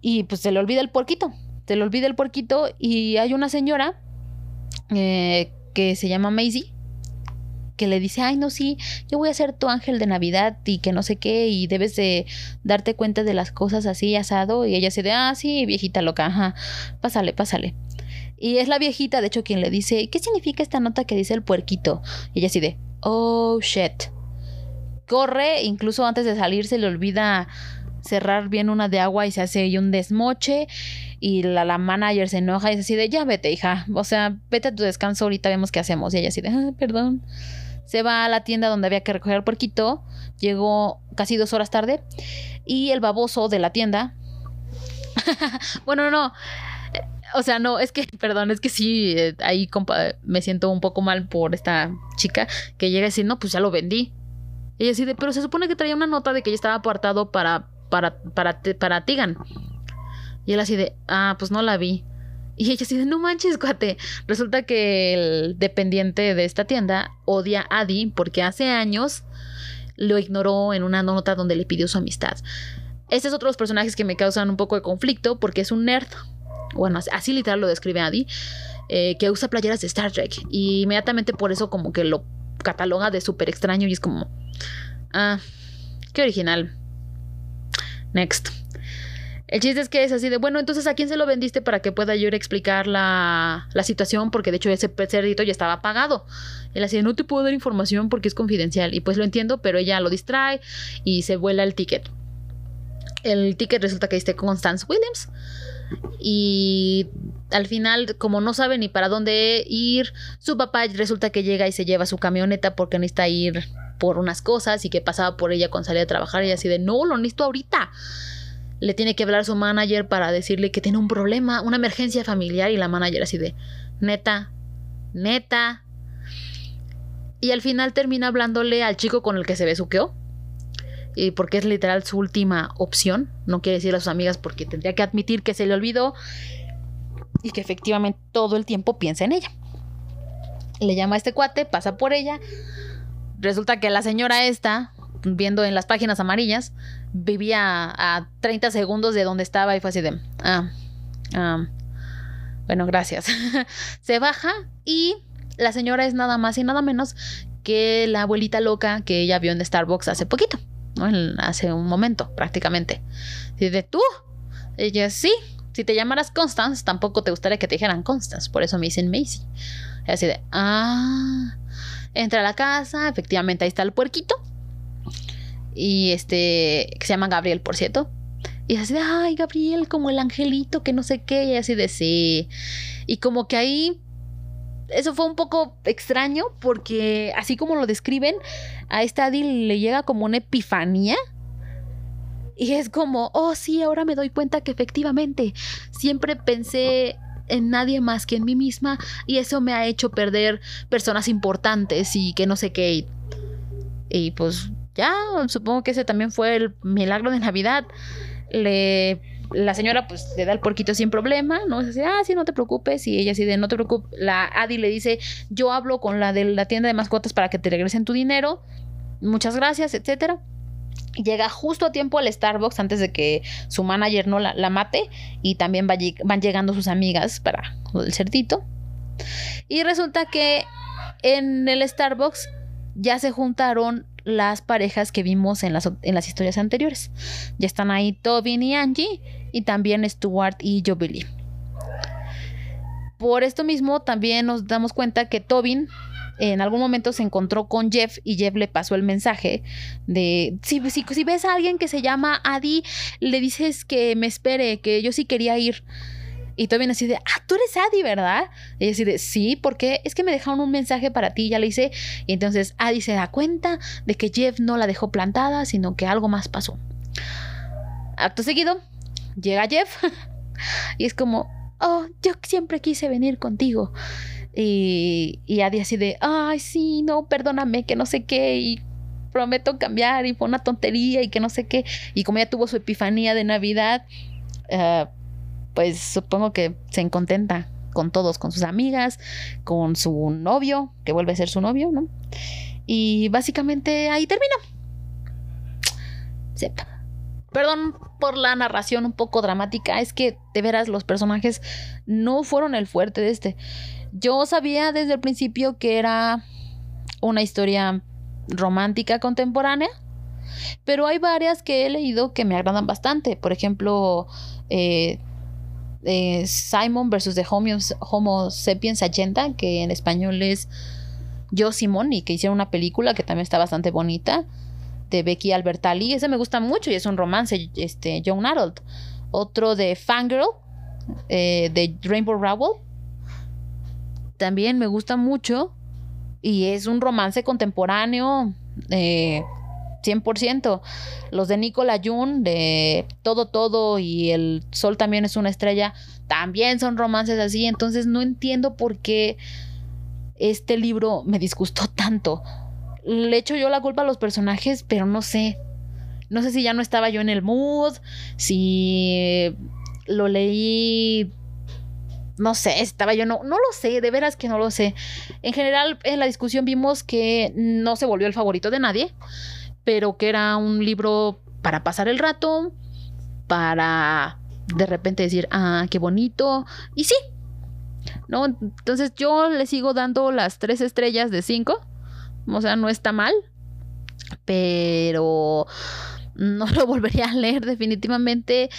Y pues se le olvida el porquito. Se le olvida el porquito. Y hay una señora eh, que se llama Maisie que le dice, ay, no, sí, yo voy a ser tu ángel de Navidad y que no sé qué, y debes de darte cuenta de las cosas así asado. Y ella se de, ah, sí, viejita loca, ajá, pásale, pásale. Y es la viejita, de hecho, quien le dice, ¿qué significa esta nota que dice el puerquito? Y ella así de, oh, shit. Corre, incluso antes de salir se le olvida cerrar bien una de agua y se hace un desmoche y la, la manager se enoja y es así de ya vete hija, o sea, vete a tu descanso, ahorita vemos qué hacemos y ella así de, ah, perdón se va a la tienda donde había que recoger el puerquito, llegó casi dos horas tarde y el baboso de la tienda, [LAUGHS] bueno, no, eh, o sea, no, es que, [LAUGHS] perdón, es que sí, eh, ahí me siento un poco mal por esta chica que llega y dice, no, pues ya lo vendí. Y ella dice, pero se supone que traía una nota de que ya estaba apartado para, para, para, para Tigan. Y él así de, ah, pues no la vi. Y ella dice, no manches, cuate. Resulta que el dependiente de esta tienda odia a Adi porque hace años lo ignoró en una nota donde le pidió su amistad. Este es otro de los personajes que me causan un poco de conflicto porque es un nerd. Bueno, así literal lo describe Adi. Eh, que usa playeras de Star Trek. Y inmediatamente por eso como que lo cataloga de súper extraño y es como... Ah, qué original. Next. El chiste es que es así de, bueno, entonces ¿a quién se lo vendiste para que pueda yo a explicar la, la situación? Porque de hecho ese cerdito ya estaba pagado. Él así de, no te puedo dar información porque es confidencial. Y pues lo entiendo, pero ella lo distrae y se vuela el ticket. El ticket resulta que dice Constance Williams. Y al final, como no sabe ni para dónde ir, su papá resulta que llega y se lleva su camioneta porque necesita ir por unas cosas y que pasaba por ella cuando salía a trabajar y así de, no, lo necesito ahorita le tiene que hablar su manager para decirle que tiene un problema, una emergencia familiar y la manager así de, neta, neta. Y al final termina hablándole al chico con el que se besuqueó. Y porque es literal su última opción. No quiere decirle a sus amigas porque tendría que admitir que se le olvidó y que efectivamente todo el tiempo piensa en ella. Le llama a este cuate, pasa por ella. Resulta que la señora esta, viendo en las páginas amarillas, vivía a 30 segundos de donde estaba y fue así de, ah, ah bueno, gracias. [LAUGHS] Se baja y la señora es nada más y nada menos que la abuelita loca que ella vio en Starbucks hace poquito, hace un momento prácticamente. Y de tú, ella sí, si te llamaras Constance, tampoco te gustaría que te dijeran Constance, por eso me dicen Macy. así de, ah, entra a la casa, efectivamente ahí está el puerquito y este, que se llama Gabriel, por cierto. Y así de, ay, Gabriel, como el angelito, que no sé qué, y así de, sí. Y como que ahí, eso fue un poco extraño, porque así como lo describen, a esta Adi le llega como una epifanía. Y es como, oh sí, ahora me doy cuenta que efectivamente siempre pensé en nadie más que en mí misma y eso me ha hecho perder personas importantes y que no sé qué. y pues ya, supongo que ese también fue el milagro de Navidad. Le, la señora pues le da el porquito sin problema, ¿no? Es así, ah, sí, no te preocupes. Y ella así de, no te preocupes. La Adi le dice, yo hablo con la de la tienda de mascotas para que te regresen tu dinero. Muchas gracias, etcétera. Llega justo a tiempo al Starbucks antes de que su manager no la, mate. Y también van llegando sus amigas para el cerdito. Y resulta que en el Starbucks ya se juntaron las parejas que vimos en las, en las historias anteriores. Ya están ahí Tobin y Angie y también Stuart y Jubilee. Por esto mismo también nos damos cuenta que Tobin en algún momento se encontró con Jeff y Jeff le pasó el mensaje de si, si, si ves a alguien que se llama Adi, le dices que me espere, que yo sí quería ir. Y Tobin así de, ah, tú eres Adi, ¿verdad? Y ella así de, sí, porque es que me dejaron un mensaje para ti, ya le hice. Y entonces Adi se da cuenta de que Jeff no la dejó plantada, sino que algo más pasó. Acto seguido, llega Jeff [LAUGHS] y es como, oh, yo siempre quise venir contigo. Y, y Adi así de, ay, sí, no, perdóname, que no sé qué, y prometo cambiar, y fue una tontería, y que no sé qué. Y como ella tuvo su epifanía de Navidad, uh, pues supongo que se contenta con todos, con sus amigas, con su novio, que vuelve a ser su novio, ¿no? Y básicamente ahí termina. Perdón por la narración un poco dramática, es que de veras los personajes no fueron el fuerte de este. Yo sabía desde el principio que era una historia romántica contemporánea, pero hay varias que he leído que me agradan bastante. Por ejemplo, eh, Simon versus The Homo, Homo Sapiens Agenda, que en español es Yo Simón, y que hicieron una película que también está bastante bonita, de Becky Albertalli. Ese me gusta mucho y es un romance, este, Young Adult. Otro de Fangirl, eh, de Rainbow Rowell. También me gusta mucho y es un romance contemporáneo. Eh, 100%. Los de Nicola Jun, de Todo Todo y El Sol también es una estrella, también son romances así. Entonces no entiendo por qué este libro me disgustó tanto. Le echo yo la culpa a los personajes, pero no sé. No sé si ya no estaba yo en el mood, si lo leí no sé, estaba yo, no, no lo sé, de veras que no lo sé. En general, en la discusión vimos que no se volvió el favorito de nadie pero que era un libro para pasar el rato, para de repente decir, ah, qué bonito, y sí, ¿no? Entonces yo le sigo dando las tres estrellas de cinco, o sea, no está mal, pero no [LAUGHS] lo volvería a leer definitivamente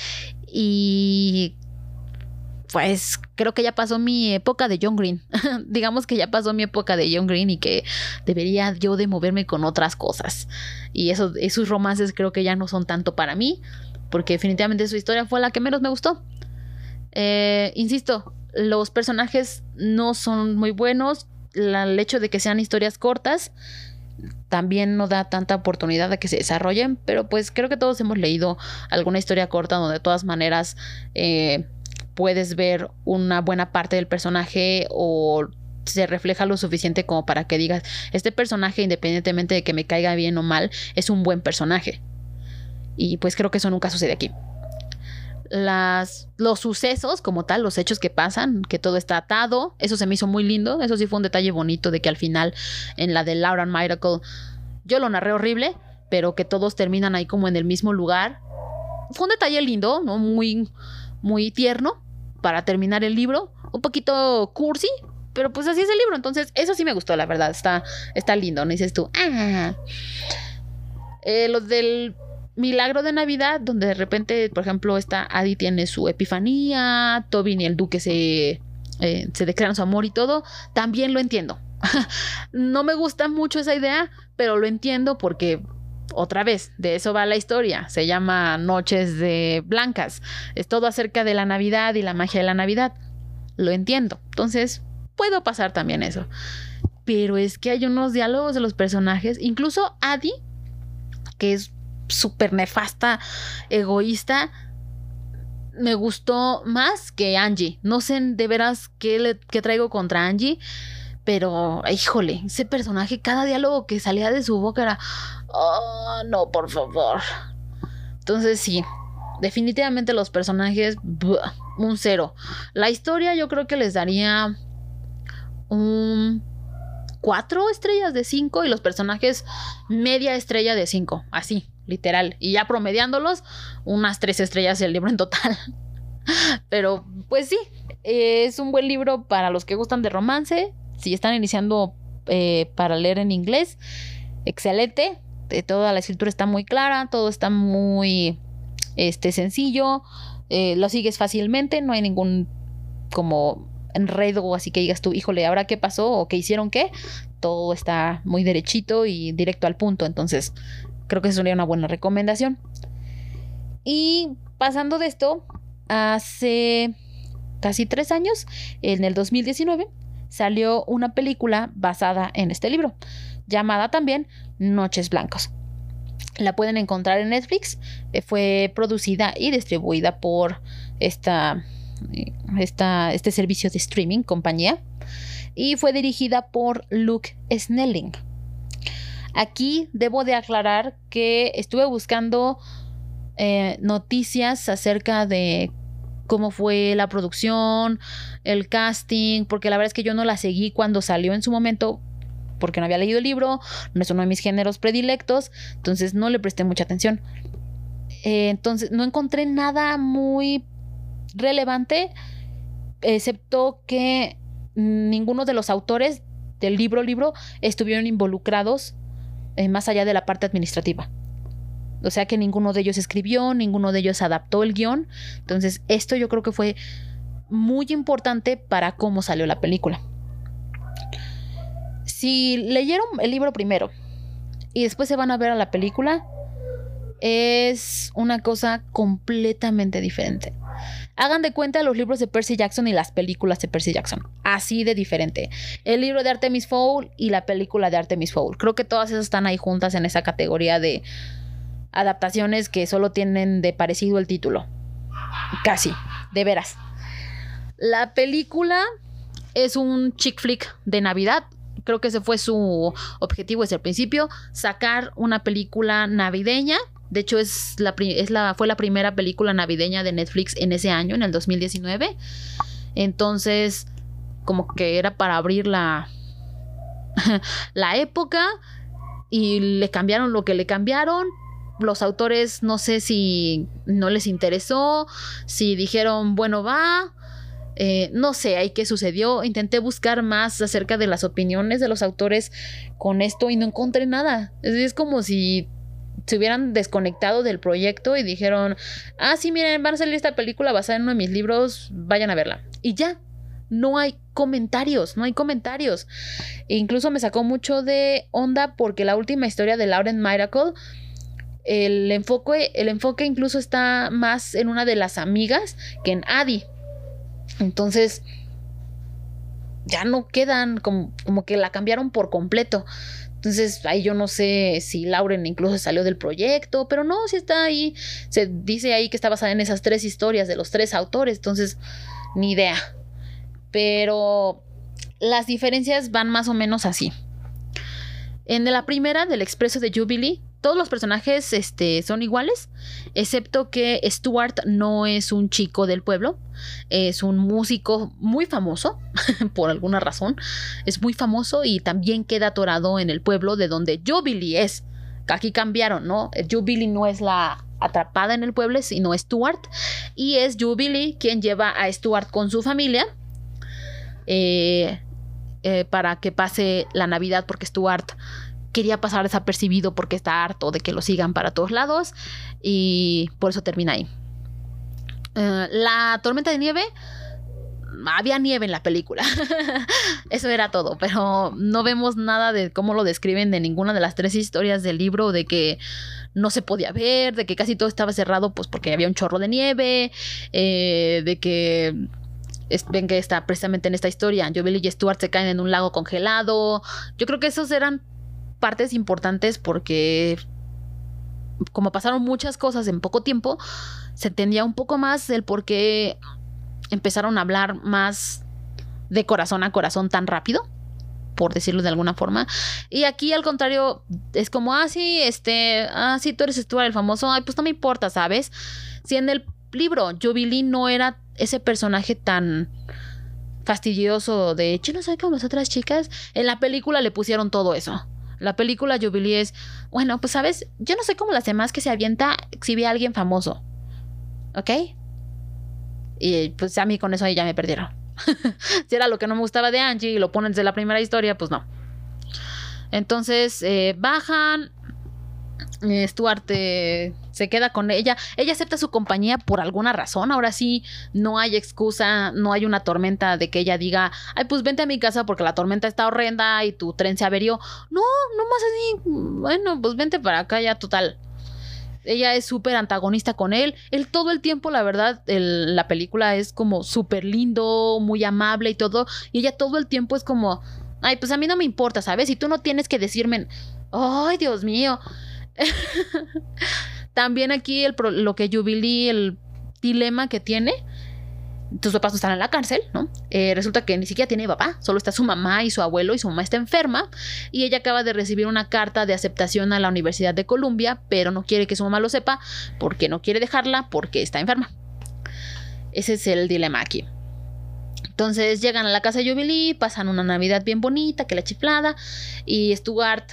y pues creo que ya pasó mi época de John Green. [LAUGHS] Digamos que ya pasó mi época de John Green y que debería yo de moverme con otras cosas. Y esos, esos romances creo que ya no son tanto para mí, porque definitivamente su historia fue la que menos me gustó. Eh, insisto, los personajes no son muy buenos. el hecho de que sean historias cortas también no da tanta oportunidad de que se desarrollen, pero pues creo que todos hemos leído alguna historia corta donde de todas maneras eh, puedes ver una buena parte del personaje o se refleja lo suficiente como para que digas, este personaje, independientemente de que me caiga bien o mal, es un buen personaje. Y pues creo que eso nunca sucede aquí. Las, los sucesos como tal, los hechos que pasan, que todo está atado, eso se me hizo muy lindo, eso sí fue un detalle bonito de que al final en la de Laura Miracle yo lo narré horrible, pero que todos terminan ahí como en el mismo lugar. Fue un detalle lindo, ¿no? Muy, muy tierno para terminar el libro. Un poquito cursi, pero pues así es el libro. Entonces, eso sí me gustó, la verdad. Está, está lindo, ¿no dices tú? Ah. Eh, los del milagro de Navidad, donde de repente, por ejemplo, esta Adi tiene su epifanía, Tobin y el duque se, eh, se declaran su amor y todo, también lo entiendo. [LAUGHS] no me gusta mucho esa idea, pero lo entiendo porque otra vez, de eso va la historia. Se llama Noches de Blancas. Es todo acerca de la Navidad y la magia de la Navidad. Lo entiendo. Entonces, puedo pasar también eso. Pero es que hay unos diálogos de los personajes, incluso Adi, que es súper nefasta, egoísta, me gustó más que Angie. No sé de veras qué, qué traigo contra Angie pero, híjole, ese personaje, cada diálogo que salía de su boca era, oh, no, por favor. Entonces, sí, definitivamente los personajes, un cero. La historia yo creo que les daría un cuatro estrellas de cinco y los personajes media estrella de cinco, así, literal. Y ya promediándolos, unas tres estrellas el libro en total. [LAUGHS] Pero pues sí, es un buen libro para los que gustan de romance. Si están iniciando eh, para leer en inglés, excelente. Eh, toda la escritura está muy clara, todo está muy este, sencillo. Eh, lo sigues fácilmente, no hay ningún como enredo, así que digas tú, híjole, ¿ahora qué pasó o qué hicieron qué? Todo está muy derechito y directo al punto, entonces creo que eso sería una buena recomendación. Y pasando de esto, hace casi tres años, en el 2019, salió una película basada en este libro, llamada también Noches Blancos. La pueden encontrar en Netflix. Eh, fue producida y distribuida por esta, eh, esta, este servicio de streaming, compañía. Y fue dirigida por Luke Snelling. Aquí debo de aclarar que estuve buscando eh, noticias acerca de cómo fue la producción, el casting, porque la verdad es que yo no la seguí cuando salió en su momento porque no había leído el libro, no es uno de mis géneros predilectos, entonces no le presté mucha atención. Eh, entonces no encontré nada muy relevante, excepto que ninguno de los autores del libro libro estuvieron involucrados eh, más allá de la parte administrativa. O sea que ninguno de ellos escribió, ninguno de ellos adaptó el guion. Entonces esto yo creo que fue muy importante para cómo salió la película. Si leyeron el libro primero y después se van a ver a la película, es una cosa completamente diferente. Hagan de cuenta los libros de Percy Jackson y las películas de Percy Jackson. Así de diferente. El libro de Artemis Fowl y la película de Artemis Fowl. Creo que todas esas están ahí juntas en esa categoría de adaptaciones que solo tienen de parecido el título. Casi, de veras. La película es un chick flick de Navidad creo que ese fue su objetivo desde el principio, sacar una película navideña. De hecho, es la, es la, fue la primera película navideña de Netflix en ese año, en el 2019. Entonces, como que era para abrir la, [LAUGHS] la época y le cambiaron lo que le cambiaron. Los autores no sé si no les interesó, si dijeron, bueno, va, eh, no sé ahí qué sucedió. Intenté buscar más acerca de las opiniones de los autores con esto y no encontré nada. Es, como si se hubieran desconectado del proyecto y dijeron, ah, sí, miren, van a salir esta película basada en uno de mis libros, vayan a verla. Y ya, no hay comentarios, no hay comentarios. E incluso me sacó mucho de onda porque la última historia de Lauren Miracle, el enfoque, el enfoque incluso está más en una de las amigas que en Adi. Entonces, ya no quedan como, como que la cambiaron por completo. Entonces, ahí yo no sé si Lauren incluso salió del proyecto, pero no, si está ahí. Se dice ahí que está basada en esas tres historias de los tres autores, entonces, ni idea. Pero las diferencias van más o menos así. En la primera, del expreso de Jubilee, todos los personajes este, son iguales, excepto que Stuart no es un chico del pueblo, es un músico muy famoso, [LAUGHS] por alguna razón, es muy famoso y también queda atorado en el pueblo de donde Jubilee es. Aquí cambiaron, ¿no? Jubilee no es la atrapada en el pueblo, sino Stuart, y es Jubilee quien lleva a Stuart con su familia. Eh, eh, para que pase la Navidad porque Stuart quería pasar desapercibido porque está harto de que lo sigan para todos lados y por eso termina ahí. Eh, la tormenta de nieve, había nieve en la película. [LAUGHS] eso era todo, pero no vemos nada de cómo lo describen de ninguna de las tres historias del libro, de que no se podía ver, de que casi todo estaba cerrado pues porque había un chorro de nieve, eh, de que ven que está precisamente en esta historia, Jovel y Stuart se caen en un lago congelado. Yo creo que esos eran partes importantes porque como pasaron muchas cosas en poco tiempo, se entendía un poco más el por qué empezaron a hablar más de corazón a corazón tan rápido, por decirlo de alguna forma. Y aquí al contrario, es como, ah, sí, este, ah, tú eres Stuart el famoso, ay, pues no me importa, ¿sabes? Si en el libro Jubilee no era ese personaje tan fastidioso de, yo no soy como las otras chicas, en la película le pusieron todo eso. La película Jubilee es, bueno, pues sabes, yo no sé cómo las demás que se avienta si ve a alguien famoso. ¿Ok? Y pues a mí con eso ahí ya me perdieron. [LAUGHS] si era lo que no me gustaba de Angie y lo ponen desde la primera historia, pues no. Entonces eh, bajan. Eh, Stuart eh, se queda con ella. Ella acepta su compañía por alguna razón. Ahora sí, no hay excusa, no hay una tormenta de que ella diga, ay, pues vente a mi casa porque la tormenta está horrenda y tu tren se averió. No, no más así. Bueno, pues vente para acá ya, total. Ella es súper antagonista con él. Él todo el tiempo, la verdad, la película es como súper lindo, muy amable y todo. Y ella todo el tiempo es como, ay, pues a mí no me importa, ¿sabes? Y tú no tienes que decirme, ay, Dios mío. [LAUGHS] También aquí el, lo que Jubilee, el dilema que tiene, tus papás no están en la cárcel, ¿no? Eh, resulta que ni siquiera tiene papá, solo está su mamá y su abuelo y su mamá está enferma y ella acaba de recibir una carta de aceptación a la Universidad de Columbia, pero no quiere que su mamá lo sepa porque no quiere dejarla porque está enferma. Ese es el dilema aquí. Entonces llegan a la casa de Jubilee, pasan una Navidad bien bonita, que la chiflada, y Stuart,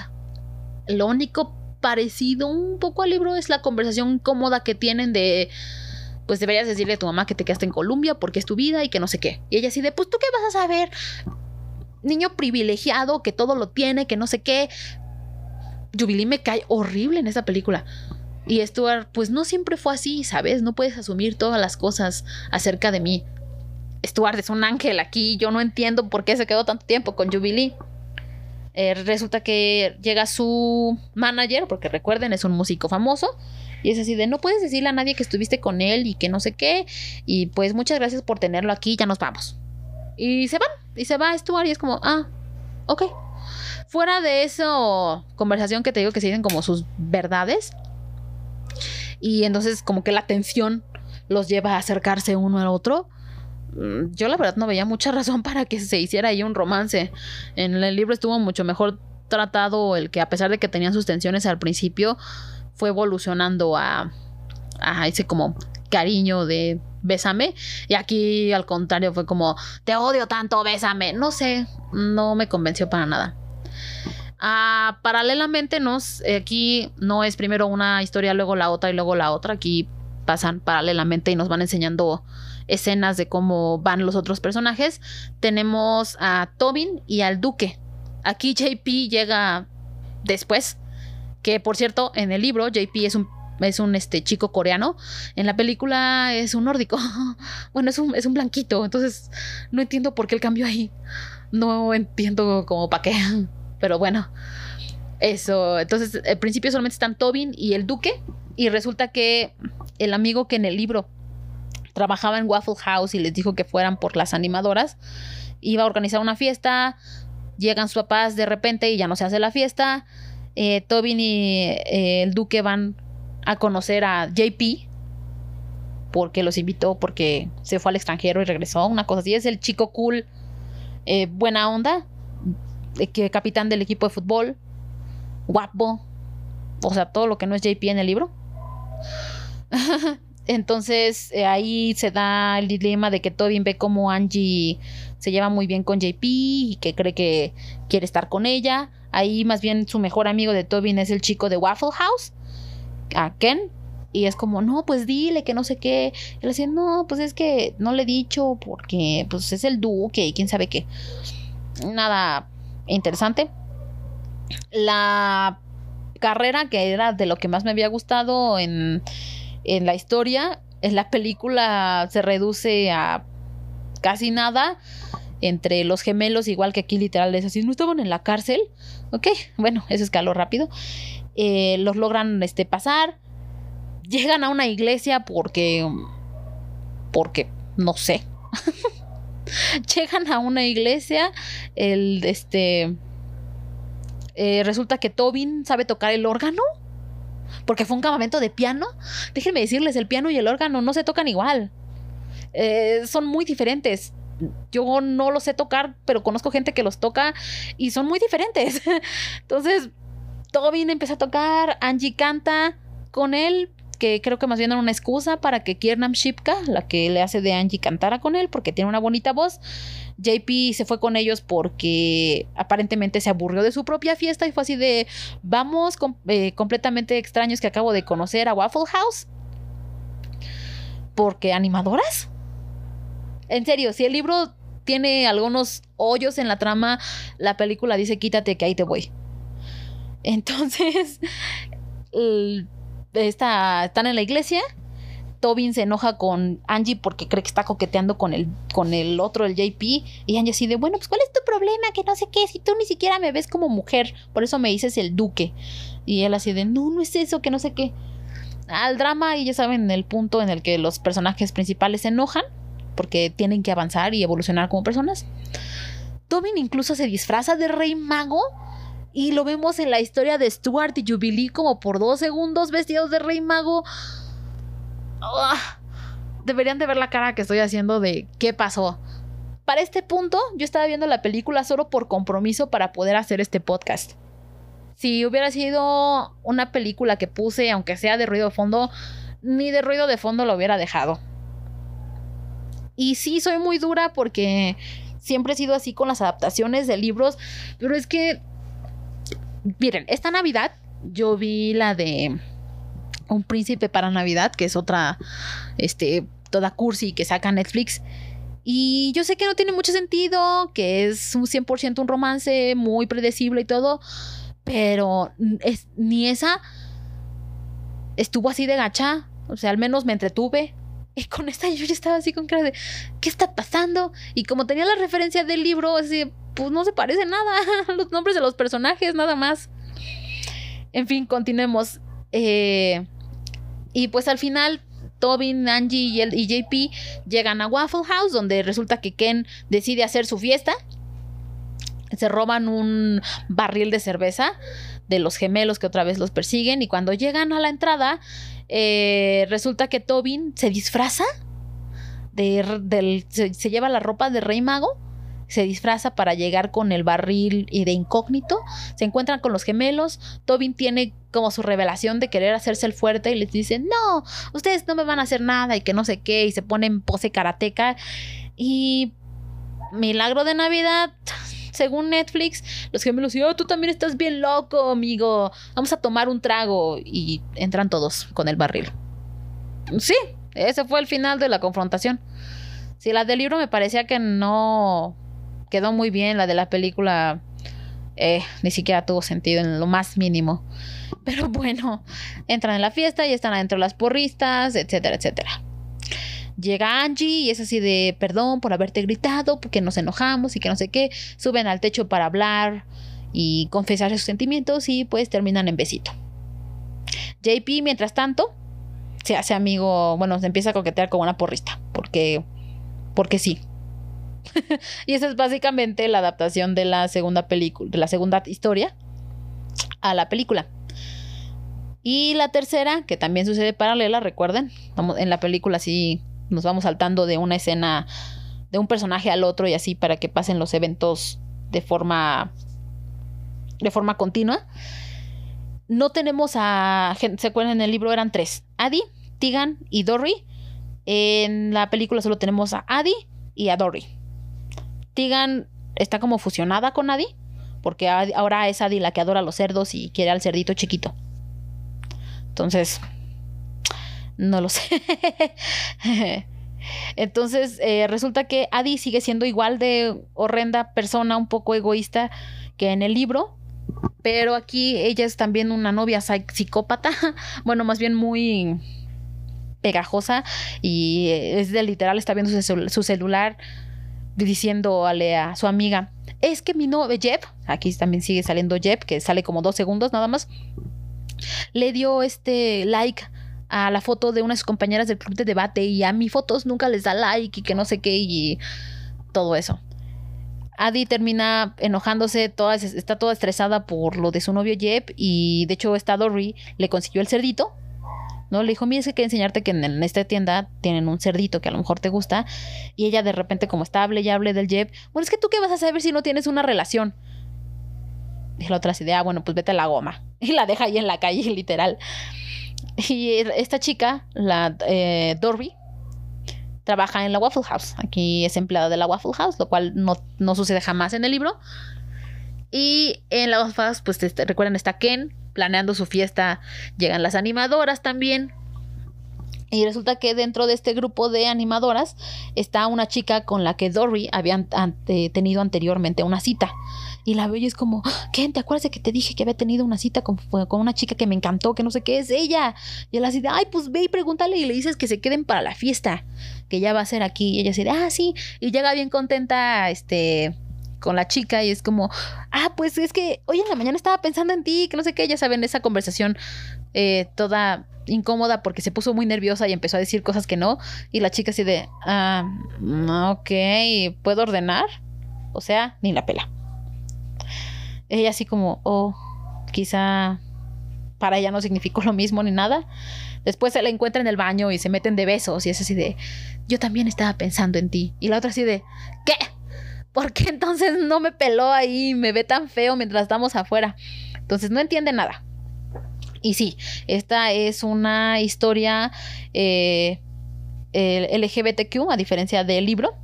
lo único parecido un poco al libro es la conversación cómoda que tienen de pues deberías decirle a tu mamá que te quedaste en Colombia porque es tu vida y que no sé qué. Y ella así de, pues tú qué vas a saber, niño privilegiado que todo lo tiene, que no sé qué. Jubilee me cae horrible en esa película. Y Stuart, pues no siempre fue así, ¿sabes? No puedes asumir todas las cosas acerca de mí. Stuart es un ángel aquí, yo no entiendo por qué se quedó tanto tiempo con Jubilee. Eh, resulta que llega su manager, porque recuerden, es un músico famoso, y es así de, no puedes decirle a nadie que estuviste con él y que no sé qué. Y pues muchas gracias por tenerlo aquí, ya nos vamos. Y se van, y se va a Stuart y es como, ah, ok. Fuera de eso, conversación que te digo que se dicen como sus verdades. Y entonces como que la tensión los lleva a acercarse uno al otro. Mm, yo la verdad no veía mucha [LAUGHS] razón para que se hiciera ahí un romance. En el libro estuvo mucho mejor tratado el que a pesar de que tenían sus tensiones al principio, fue evolucionando a, ese como cariño de bésame. Y aquí al contrario fue como, te odio tanto, bésame. No sé, no me convenció para nada. Ah, paralelamente nos, aquí no es primero una historia, luego la otra y luego la otra. Aquí pasan paralelamente y nos van enseñando escenas de cómo van los otros personajes. Tenemos a Tobin y al Duque. Aquí JP llega después que por cierto, en el libro JP es un es un este chico coreano. En la película es un nórdico. [LAUGHS] Bueno, es un, es un blanquito. Entonces, no entiendo por qué el cambio ahí. No entiendo como para qué. [LAUGHS] Pero bueno. Eso. Entonces, al principio solamente están Tobin y el Duque. Y resulta que el amigo que en el libro trabajaba en Waffle House y les dijo que fueran por las animadoras, iba a organizar una fiesta. Llegan sus papás de repente y ya no se hace la fiesta eh, Tobin y eh, el Duque van a conocer a JP porque los invitó, porque se fue al extranjero y regresó, una cosa así. Es el chico cool, eh, buena onda, que capitán del equipo de fútbol, guapo, o sea, todo lo que no es JP en el libro. [LAUGHS] Entonces ahí se da el dilema de que Tobin ve como Angie se lleva muy bien con JP y que cree que quiere estar con ella. Ahí más bien su mejor amigo de Tobin es el chico de Waffle House, a Ken. Y es como, no, pues dile que no sé qué. Y le decía, no, pues es que no le he dicho porque pues es el duque y quién sabe qué. Nada interesante. La carrera que era de lo que más me había gustado en, en la historia, en la película se reduce a casi nada entre los gemelos, igual que aquí literal es así, no estaban en la cárcel, ok, bueno, eso escaló rápido, eh, los logran este, pasar, llegan a una iglesia porque, porque, no sé, [LAUGHS] llegan a una iglesia, el, este, eh, resulta que Tobin sabe tocar el órgano, porque fue un campamento de piano, déjenme decirles, el piano y el órgano no se tocan igual. Eh, son muy diferentes yo no los sé tocar, pero conozco gente que los toca y son muy diferentes. [LAUGHS] Entonces, Tobin empieza a tocar, Angie canta con él, que creo que más bien era una excusa para que Kiernam Shipka, la que le hace de Angie, cantara con él porque tiene una bonita voz. JP se fue con ellos porque aparentemente se aburrió de su propia fiesta y fue así de vamos eh, completamente extraños que acabo de conocer a Waffle House. Porque animadoras En serio, si el libro tiene algunos hoyos en la trama, la película dice quítate que ahí te voy. Entonces, [LAUGHS] están en la iglesia. Tobin se enoja con Angie porque cree que está coqueteando con el, con el otro, el JP. Y Angie así de, bueno, pues ¿cuál es tu problema? Que no sé qué, si tú ni siquiera me ves como mujer, por eso me dices el duque. Y él así de, no, no es eso, que no sé qué. Al drama, y ya saben el punto en el que los personajes principales se enojan porque tienen que avanzar y evolucionar como personas. Tobin incluso se disfraza de rey mago y lo vemos en la historia de Stuart y Jubilee como por dos segundos vestidos de rey mago. Deberían de ver la cara que estoy haciendo de qué pasó. Para este punto, yo estaba viendo la película solo por compromiso para poder hacer este podcast. Si hubiera sido una película que puse, aunque sea de ruido de fondo, ni de ruido de fondo lo hubiera dejado. Y sí, soy muy dura porque siempre he sido así con las adaptaciones de libros, pero es que, miren, esta Navidad yo vi la de Un príncipe para Navidad, que es otra, este, toda cursi que saca Netflix. Y yo sé que no tiene mucho sentido, que es un 100% un romance muy predecible y todo, pero es, ni esa estuvo así de gacha. O sea, al menos me entretuve. Y con esta yo ya estaba así con cara de, ¿qué está pasando? Y como tenía la referencia del libro, así, pues no se parece nada. [LAUGHS] los nombres de los personajes, nada más. En fin, continuemos. Eh, y pues al final, Tobin, Angie y, y JP llegan a Waffle House, donde resulta que Ken decide hacer su fiesta. Se roban un barril de cerveza de los gemelos que otra vez los persiguen. Y cuando llegan a la entrada, eh, resulta que Tobin se disfraza, de, se, lleva la ropa de Rey Mago, se disfraza para llegar con el barril y de incógnito, se encuentran con los gemelos, Tobin tiene como su revelación de querer hacerse el fuerte y les dice, no, ustedes no me van a hacer nada y que no sé qué, y se pone en pose karateca y milagro de Navidad, según Netflix, los gemelos y, oh, tú también estás bien loco, amigo. Vamos a tomar un trago. Y entran todos con el barril. Sí, ese fue el final de la confrontación. Si la del libro me parecía que no quedó muy bien, la de la película eh, ni siquiera tuvo sentido en lo más mínimo. Pero [LAUGHS] bueno, entran en la fiesta y están adentro las porristas, etcétera, etcétera. Llega Angie y es así de perdón por haberte gritado, porque nos enojamos y que no sé qué. Suben al techo para hablar y confesar sus sentimientos y pues terminan en besito. JP, mientras tanto, se hace amigo, bueno, se empieza a coquetear con una porrista, porque, porque sí. [LAUGHS] y esa es básicamente la adaptación de la segunda película, de la segunda historia a la película. Y la tercera, que también sucede paralela, recuerden, en la película así nos vamos saltando de una escena, de un personaje al otro y así para que pasen los eventos de forma, de forma continua. No tenemos a, ¿se acuerdan? En el libro eran tres, Adi, Tigan y Dory. En la película solo tenemos a Adi y a Dory. Está como fusionada con Adi, porque ahora es Adi la que adora los cerdos y quiere al cerdito chiquito. Entonces, no lo sé. [LAUGHS] Entonces, eh, resulta que Adi sigue siendo igual de horrenda persona, un poco egoísta que en el libro. Pero aquí ella es también una novia psicópata. [LAUGHS] Bueno, más bien muy pegajosa. Y es de literal, está viendo su, celular diciéndole a su amiga. Es que mi novia, Jeb, aquí también sigue saliendo Jeb, que sale como dos segundos nada más. Le dio este like a la foto de unas compañeras del club de debate y a mis fotos nunca les da like y que no sé qué y todo eso. Adi termina enojándose, toda, está toda estresada por lo de su novio Jeb y de hecho esta Dory le consiguió el cerdito. ¿No? Le dijo, mira, es que quiero enseñarte que en, esta tienda tienen un cerdito que a lo mejor te gusta. Y ella de repente, como está, y hable del Jeb, bueno, es que tú qué vas a saber si no tienes una relación. Y la otra idea, ah, bueno, pues vete a la goma. [LAUGHS] Y la deja ahí en la calle, literal. Y esta chica, la eh, Dorby, trabaja en la Waffle House. Aquí es empleada de la Waffle House, lo cual no, sucede jamás en el libro. Y en la Waffle House, pues este, recuerden, está Ken planeando su fiesta. Llegan las animadoras también. Y resulta que dentro de este grupo de animadoras está una chica con la que Dory había tenido anteriormente una cita. Y la veo y es como, ¿qué? ¿Te acuerdas que te dije que había tenido una cita con, con, una chica que me encantó, que no sé qué es ella? Y él así de, ay, pues ve y pregúntale y le dices que se queden para la fiesta, que ya va a ser aquí. Y ella así de, ah, sí. Y llega bien contenta, este con la chica y es como, ah, pues es que hoy en la mañana estaba pensando en ti, que no sé qué, ya saben, esa conversación eh, toda incómoda porque se puso muy nerviosa y empezó a decir cosas que no. Y la chica así de, ah, ok, ¿puedo ordenar? O sea, ni la pela. Ella así como, oh, quizá para ella no significó lo mismo ni nada. Después se la encuentra en el baño y se meten de besos y es así de, yo también estaba pensando en ti. Y la otra así de, ¿qué? ¿Por qué entonces no me peló ahí me ve tan feo mientras estamos afuera? Entonces no entiende nada. Y sí, esta es una historia eh, LGBTQ, a diferencia del libro.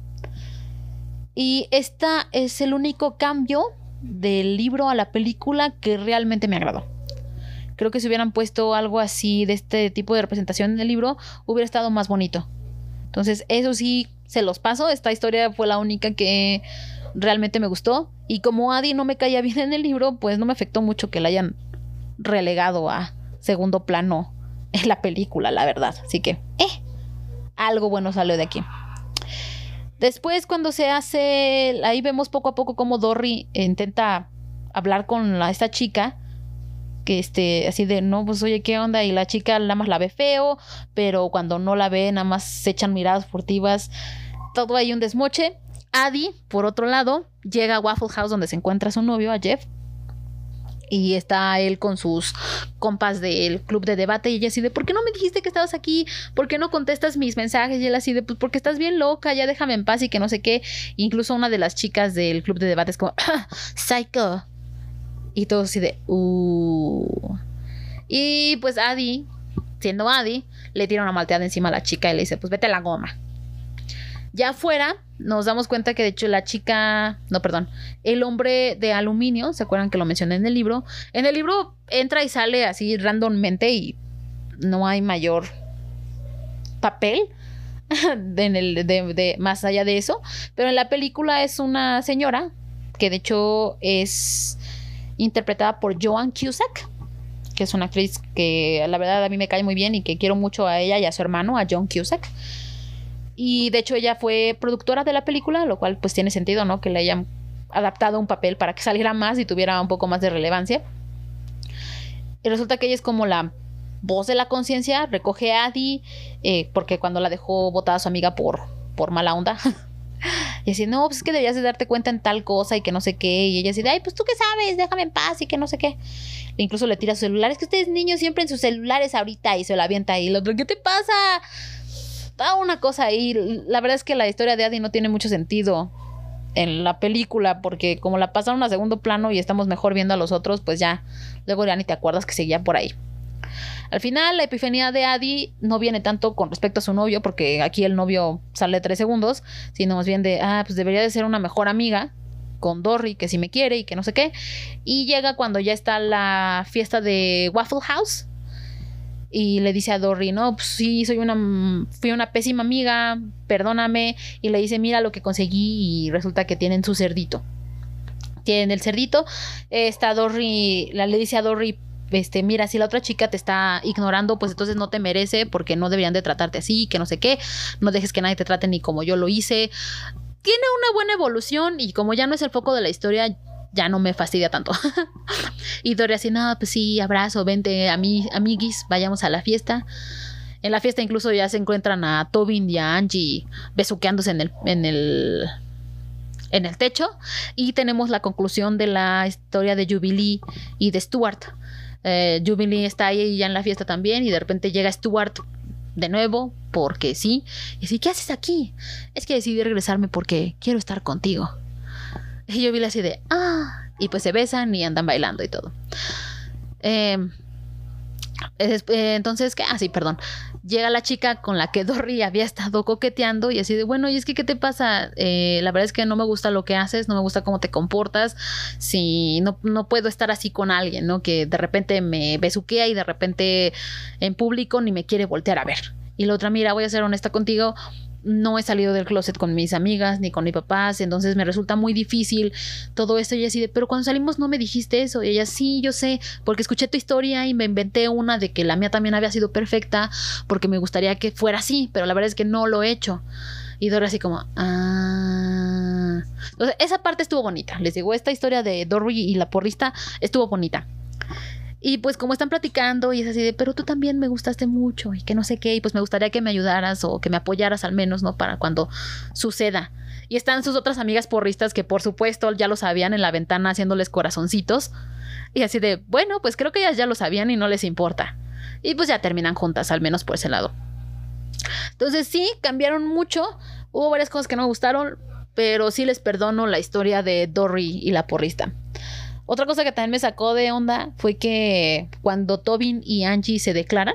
Y esta es el único cambio del libro a la película que realmente me agradó. Creo que si hubieran puesto algo así de este tipo de representación en el libro, hubiera estado más bonito. Entonces, eso sí, se los paso. Esta historia fue la única que realmente me gustó. Y como Adi no me caía [LAUGHS] bien en el libro, pues no me afectó mucho que la hayan relegado a segundo plano en la película, la verdad. Así que, eh, algo bueno salió de aquí. Después, cuando se hace, ahí vemos poco a poco cómo Dory intenta hablar con esta chica, que este, así de, no, pues oye, ¿qué onda? Y la chica nada más la ve feo, pero cuando no la ve, nada más se echan miradas furtivas. Todo hay un desmoche. Adi, por otro lado, llega a Waffle House donde se encuentra su novio, a Jeff, y está él con sus compas del club de debate y ella así de, ¿por qué no me dijiste que estabas aquí? ¿Por qué no contestas mis mensajes? Y él así de, pues porque estás bien loca, ya déjame en paz y que no sé qué. Incluso una de las chicas del club de debate es como, ah, [COUGHS] psycho. Y todo así de, uh. Y pues Adi, siendo Adi, le tira una malteada encima a la chica y le dice, pues vete a la goma. Ya afuera nos damos cuenta que de hecho la chica, no, perdón, el hombre de aluminio, ¿se acuerdan que lo mencioné en el libro? En el libro entra y sale así randommente y no hay mayor papel [LAUGHS] de, más allá de eso, pero en la película es una señora que de hecho es interpretada por Joan Cusack que es una actriz que la verdad a mí me cae muy bien y que quiero mucho a ella y a su hermano, a John Cusack. Y de hecho ella fue productora de la película, lo cual pues tiene sentido, ¿no? Que le hayan adaptado un papel para que saliera más y tuviera un poco más de relevancia. Y resulta que ella es como la voz de la conciencia, recoge a Adi, eh, porque cuando la dejó botada su amiga por, por mala onda. [LAUGHS] y así, no, pues es que debías de darte cuenta en tal cosa y que no sé qué. Y ella así, ay, pues tú qué sabes, déjame en paz y que no sé qué. E incluso le tira su celular, es que ustedes niños siempre en sus celulares ahorita y se la avienta ahí. El otro, ¿qué te pasa? está una cosa ahí. La verdad es que la historia de Adi no tiene mucho sentido en la película, porque como la pasaron a segundo plano y estamos mejor viendo a los otros, pues ya, luego ya ni te acuerdas que seguía por ahí. Al final, la epifanía de Adi no viene tanto con respecto a su novio, porque aquí el novio sale tres segundos, sino más bien de, ah, pues debería de ser una mejor amiga con Dory, que si me quiere y que no sé qué. Y llega cuando ya está la fiesta de Waffle House, y le dice a Dory, no, pues sí, soy una, fui una pésima amiga, perdóname, y le dice, mira lo que conseguí y resulta que tienen su cerdito. Tienen el cerdito, está Dory, le dice a Dory, este, mira, si la otra chica te está ignorando, pues entonces no te merece porque no deberían de tratarte así, que no sé qué, no dejes que nadie te trate ni como yo lo hice. Tiene una buena evolución y como ya no es el foco de la historia, ya no me fastidia tanto. [LAUGHS] y Dory así, no, pues sí, abrazo, vente, a mí, amiguis, vayamos a la fiesta. En la fiesta incluso ya se encuentran a Tobin y a Angie besuqueándose en el, en el, en el techo. Y tenemos la conclusión de la historia de Jubilee y de Stuart. Eh, Jubilee está ahí ya en la fiesta también y de repente llega Stuart de nuevo porque sí. Y dice, ¿qué haces aquí? Es que decidí regresarme porque quiero estar contigo. Y yo vi así de, ah, y pues se besan y andan bailando y todo. Em, eh, entonces, ¿qué? Ah, sí, perdón. Llega la chica con la que [LAUGHS] Dory había estado coqueteando y así de, bueno, y es que, ¿qué te pasa? Eh, la verdad es que no me gusta lo que haces, no me gusta cómo te comportas. Si no, no puedo estar así con alguien, ¿no? Que de repente me besuquea y de repente en público ni me quiere voltear a ver. Y la otra, mira, voy a ser honesta contigo, no he salido del closet con mis amigas ni con mis papás, entonces me resulta muy difícil todo esto. Y así de, pero cuando salimos no me dijiste eso. Y ella, sí, yo sé, porque escuché tu historia y me inventé una de que la mía también había sido perfecta, porque me gustaría que fuera así, pero la verdad es que no lo he hecho. Y Dory así como, ah. Entonces, esa parte estuvo bonita. Les digo, esta historia de Dory y la porrista estuvo bonita. Y pues como están platicando y es así de, pero tú también me gustaste mucho y que no sé qué, y pues me gustaría que me ayudaras o que me apoyaras al menos, ¿no? Para cuando suceda. Y están sus otras amigas porristas que por supuesto ya lo sabían en la ventana haciéndoles corazoncitos. Y así de, bueno, pues creo que ellas ya lo sabían y no les importa. Y pues ya terminan juntas, al menos por ese lado. Entonces sí, cambiaron mucho. Hubo varias cosas que no me gustaron, pero sí les perdono la historia de Dory y la porrista. Otra cosa que también me sacó de onda fue que cuando Tobin y Angie se declaran,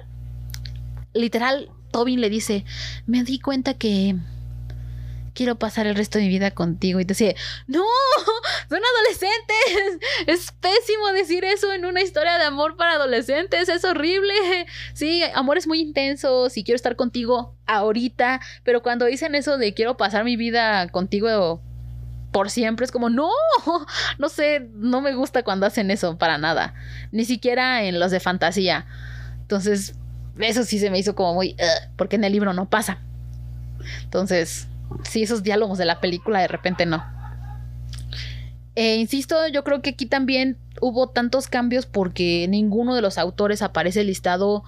literal, Tobin le dice, me di cuenta que quiero pasar el resto de mi vida contigo. Y te dice, no, son adolescentes. [LAUGHS] Es pésimo decir eso en una historia de amor para adolescentes. Es horrible. Sí, amores muy intensos y quiero estar contigo ahorita. Pero cuando dicen eso de quiero pasar mi vida contigo por siempre. Es como, no, [LAUGHS] no sé, no me gusta cuando hacen eso para nada. Ni siquiera en los de fantasía. Entonces, eso sí se me hizo como muy... porque en el libro no pasa. Entonces, sí, esos diálogos de la película de repente no. E insisto, yo creo que aquí también hubo tantos cambios porque ninguno de los autores aparece listado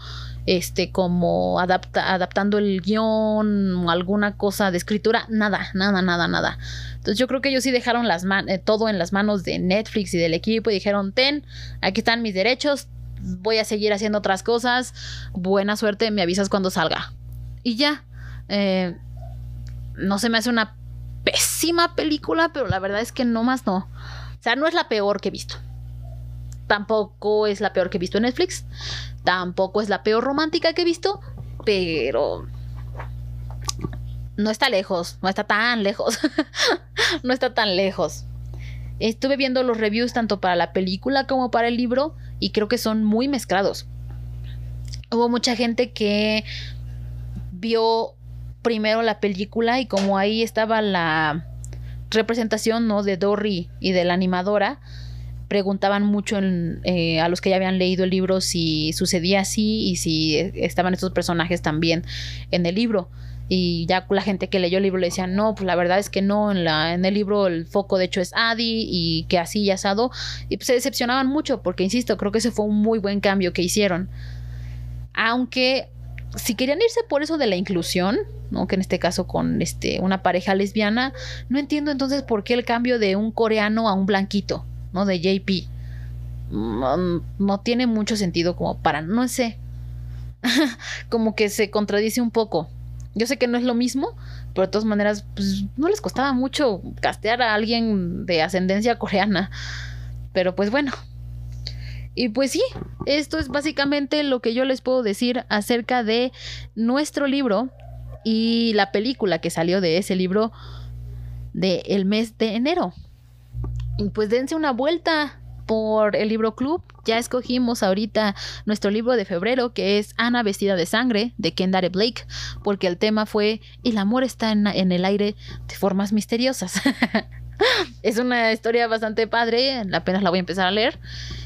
este como adapta, adaptando el guion alguna cosa de escritura, nada, nada, nada, nada. Entonces yo creo que ellos sí dejaron las eh, todo en las manos de Netflix y del equipo y dijeron, ten, aquí están mis derechos, voy a seguir haciendo otras cosas, buena suerte, me avisas cuando salga. Y ya, eh, no se me hace una pésima película, pero la verdad es que no más no. O sea, no es la peor que he visto. Tampoco es la peor que he visto en Netflix. Tampoco es la peor romántica que he visto. Pero no está lejos, no está tan lejos, [LAUGHS] no está tan lejos. Estuve viendo los reviews tanto para la película como para el libro y creo que son muy mezclados. Hubo mucha gente que vio primero la película y como ahí estaba la representación ¿no? de Dory y de la animadora, preguntaban mucho eh, a los que ya habían leído el libro si sucedía así y si estaban estos personajes también en el libro y ya la gente que leyó el libro le decía, no, pues la verdad es que no, en, la, en el libro el foco de hecho es Adi y que así y asado, y pues se decepcionaban mucho porque, insisto, creo que ese fue un muy buen cambio que hicieron. Aunque si querían irse por eso de la inclusión, ¿no? que en este caso con este, una pareja lesbiana, no entiendo entonces por qué el cambio de un coreano a un blanquito, ¿no? De JP. No, tiene mucho sentido como para, no sé, [LAUGHS] como que se contradice un poco. Yo sé que no es lo mismo, pero de todas maneras, pues no les costaba mucho castear a alguien de ascendencia coreana. Pero pues bueno. Y pues sí, esto es básicamente lo que yo les puedo decir acerca de nuestro libro y la película que salió de ese libro del el mes de enero. Pues dense una vuelta por el libro club. Ya escogimos ahorita nuestro libro de febrero, que es Ana vestida de sangre, de Kendare Blake, porque el tema fue El amor está en, el aire de formas misteriosas. [LAUGHS] es una historia bastante padre, apenas la voy a empezar a leer.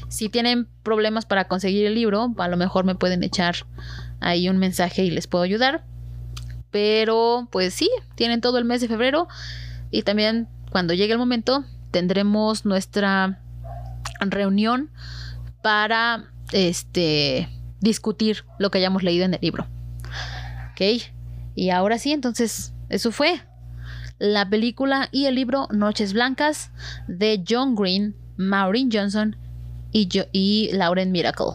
Si tienen problemas para conseguir el libro, a lo mejor me pueden echar ahí un mensaje y les puedo ayudar. Pero pues sí, tienen todo el mes de febrero y también cuando llegue el momento tendremos nuestra reunión para este discutir lo que hayamos leído en el libro. ¿Ok? Y ahora sí, entonces, eso fue la película y el libro Noches Blancas de John Green, Maureen Johnson y, y Lauren Miracle.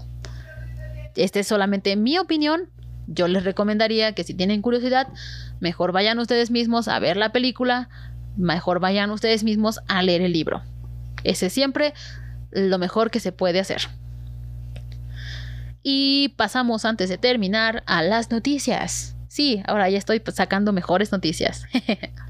Esta es solamente mi opinión. Yo les recomendaría que si tienen curiosidad, mejor vayan ustedes mismos a ver la película, mejor vayan ustedes mismos a leer el libro. Ese siempre lo mejor que se puede hacer. Y pasamos antes de terminar a las noticias. Sí, ahora ya estoy sacando mejores noticias.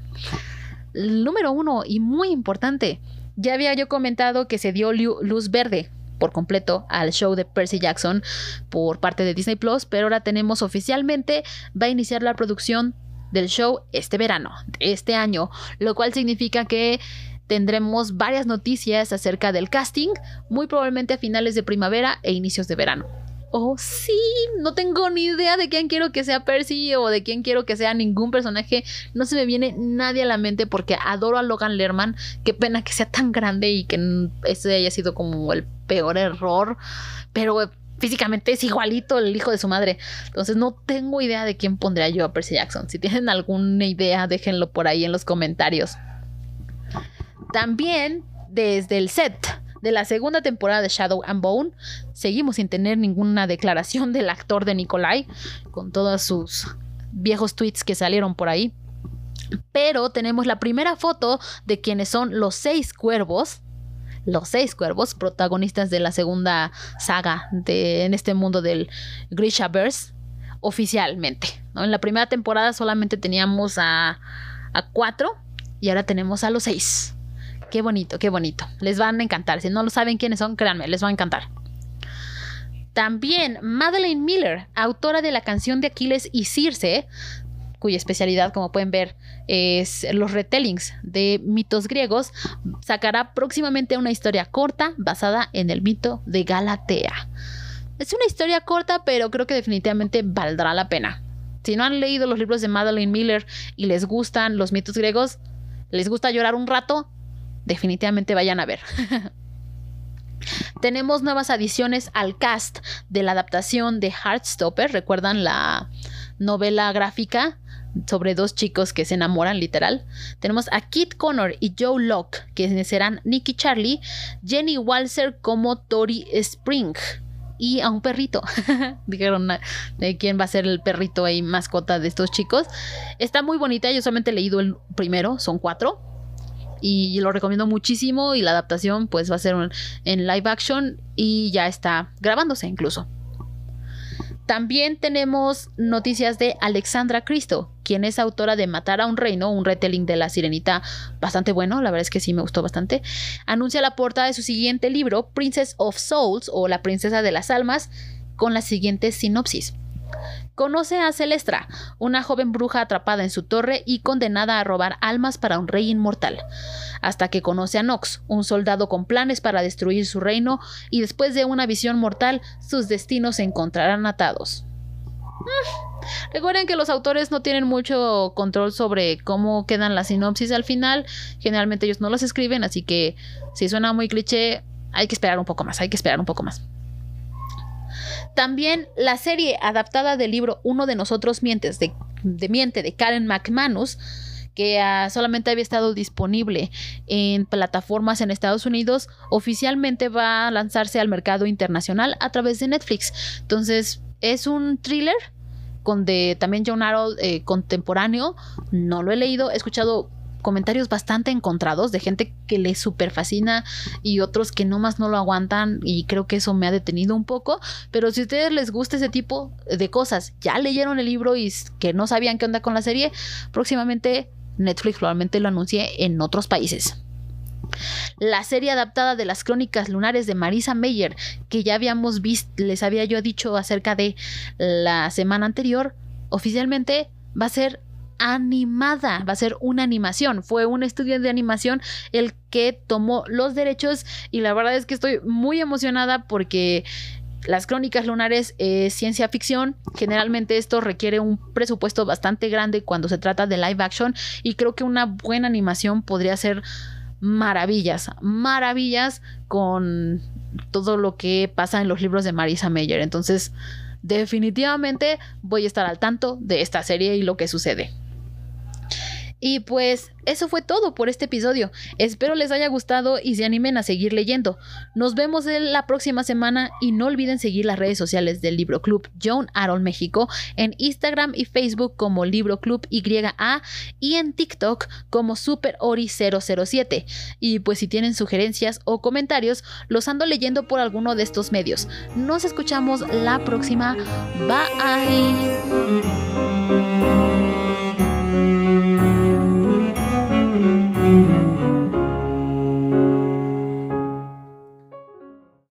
[LAUGHS] Número uno y muy importante. Ya había yo comentado que se dio luz verde por completo al show de Percy Jackson por parte de Disney Plus, pero ahora tenemos oficialmente, va a iniciar la producción del show este verano, este año, lo cual significa que tendremos varias noticias acerca del casting, muy probablemente a finales de primavera e inicios de verano. Oh, sí, no tengo ni idea de quién quiero que sea Percy o de quién quiero que sea ningún personaje. No se me viene nadie a la mente porque adoro a Logan Lerman. Qué pena que sea tan grande y que ese haya sido como el peor error. Pero físicamente es igualito el hijo de su madre. Entonces no tengo idea de quién pondría yo a Percy Jackson. Si tienen alguna idea, déjenlo por ahí en los comentarios. También desde el set de la segunda temporada de Shadow and Bone, seguimos sin tener ninguna declaración del actor de Nikolai, con todos sus viejos tweets que salieron por ahí. Pero tenemos la primera foto de quienes son los seis cuervos. Los seis cuervos, protagonistas de la segunda saga de, en este mundo del Grishaverse, oficialmente. En la primera temporada solamente teníamos a, a cuatro y ahora tenemos a los seis. Qué bonito, qué bonito. Les van a encantar. Si no lo saben quiénes son, créanme, les va a encantar. También Madeleine Miller, autora de la canción de Aquiles y Circe, cuya especialidad, como pueden ver, es los retellings de mitos griegos, sacará próximamente una historia corta basada en el mito de Galatea. Es una historia corta, pero creo que definitivamente valdrá la pena. Si no han leído los libros de Madeleine Miller y les gustan los mitos griegos, les gusta llorar un rato, definitivamente vayan a ver. [LAUGHS] Tenemos nuevas adiciones al cast de la adaptación de Heartstopper. ¿Recuerdan la novela gráfica sobre dos chicos que se enamoran, literal? Tenemos a Kit Connor y Joe Locke, que serán Nicky Charlie, Jenny Walser como Tori Spring. Y a un perrito. [LAUGHS] Dijeron de quién va a ser el perrito y mascota de estos chicos. Está muy bonita. Yo solamente he leído el primero, son cuatro y lo recomiendo muchísimo y la adaptación pues va a ser en live action y ya está grabándose incluso. También tenemos noticias de Alexandra Cristo, quien es autora de Matar a un Reino, un retelling de la Sirenita bastante bueno, la verdad es que sí me gustó bastante. Anuncia la portada de su siguiente libro, Princess of Souls o La Princesa de las Almas, con la siguiente sinopsis. Conoce a Celestra, una joven bruja atrapada en su torre y condenada a robar almas para un rey inmortal, hasta que conoce a Nox, un soldado con planes para destruir su reino, y después de una visión mortal, sus destinos se encontrarán atados. Mm, recuerden que los autores no tienen mucho control sobre cómo quedan las sinopsis al final. Generalmente ellos no las escriben, así que si suena muy cliché, hay que esperar un poco más, hay que esperar un poco más. También la serie adaptada del libro Uno de nosotros mientes de, miente de Karen McManus que ah, solamente había estado disponible en plataformas en Estados Unidos, oficialmente va a lanzarse al mercado internacional a través de Netflix. Entonces, es un thriller con de también John Harold eh, contemporáneo. No lo he leído, he escuchado comentarios bastante encontrados de gente que le super fascina y otros que nomás no lo aguantan y creo que eso me ha detenido un poco. Pero si a ustedes les gusta ese tipo de cosas, ya leyeron el libro y que no sabían qué onda con la serie, próximamente Netflix probablemente lo anuncie en otros países. La serie adaptada de las crónicas lunares de Marisa Meyer, que ya habíamos visto, les había yo dicho acerca de la semana anterior, oficialmente va a ser animada, va a ser una animación. Fue un estudio de animación el que tomó los derechos y la verdad es que estoy muy emocionada porque las crónicas lunares es ciencia ficción. Generalmente esto requiere un presupuesto bastante grande cuando se trata de live action y creo que una buena animación podría ser maravillas, maravillas con todo lo que pasa en los libros de Marisa Meyer. Entonces, definitivamente voy a estar al tanto de esta serie y lo que sucede. Y pues eso fue todo por este episodio. Espero les haya gustado y se animen a seguir leyendo. Nos vemos en la próxima semana y no olviden seguir las redes sociales del Libro Club John Aaron México en Instagram y Facebook como Libro Club YA y en TikTok como SuperOri007. Y pues si tienen sugerencias o comentarios, los ando leyendo por alguno de estos medios. Nos escuchamos la próxima. Bye.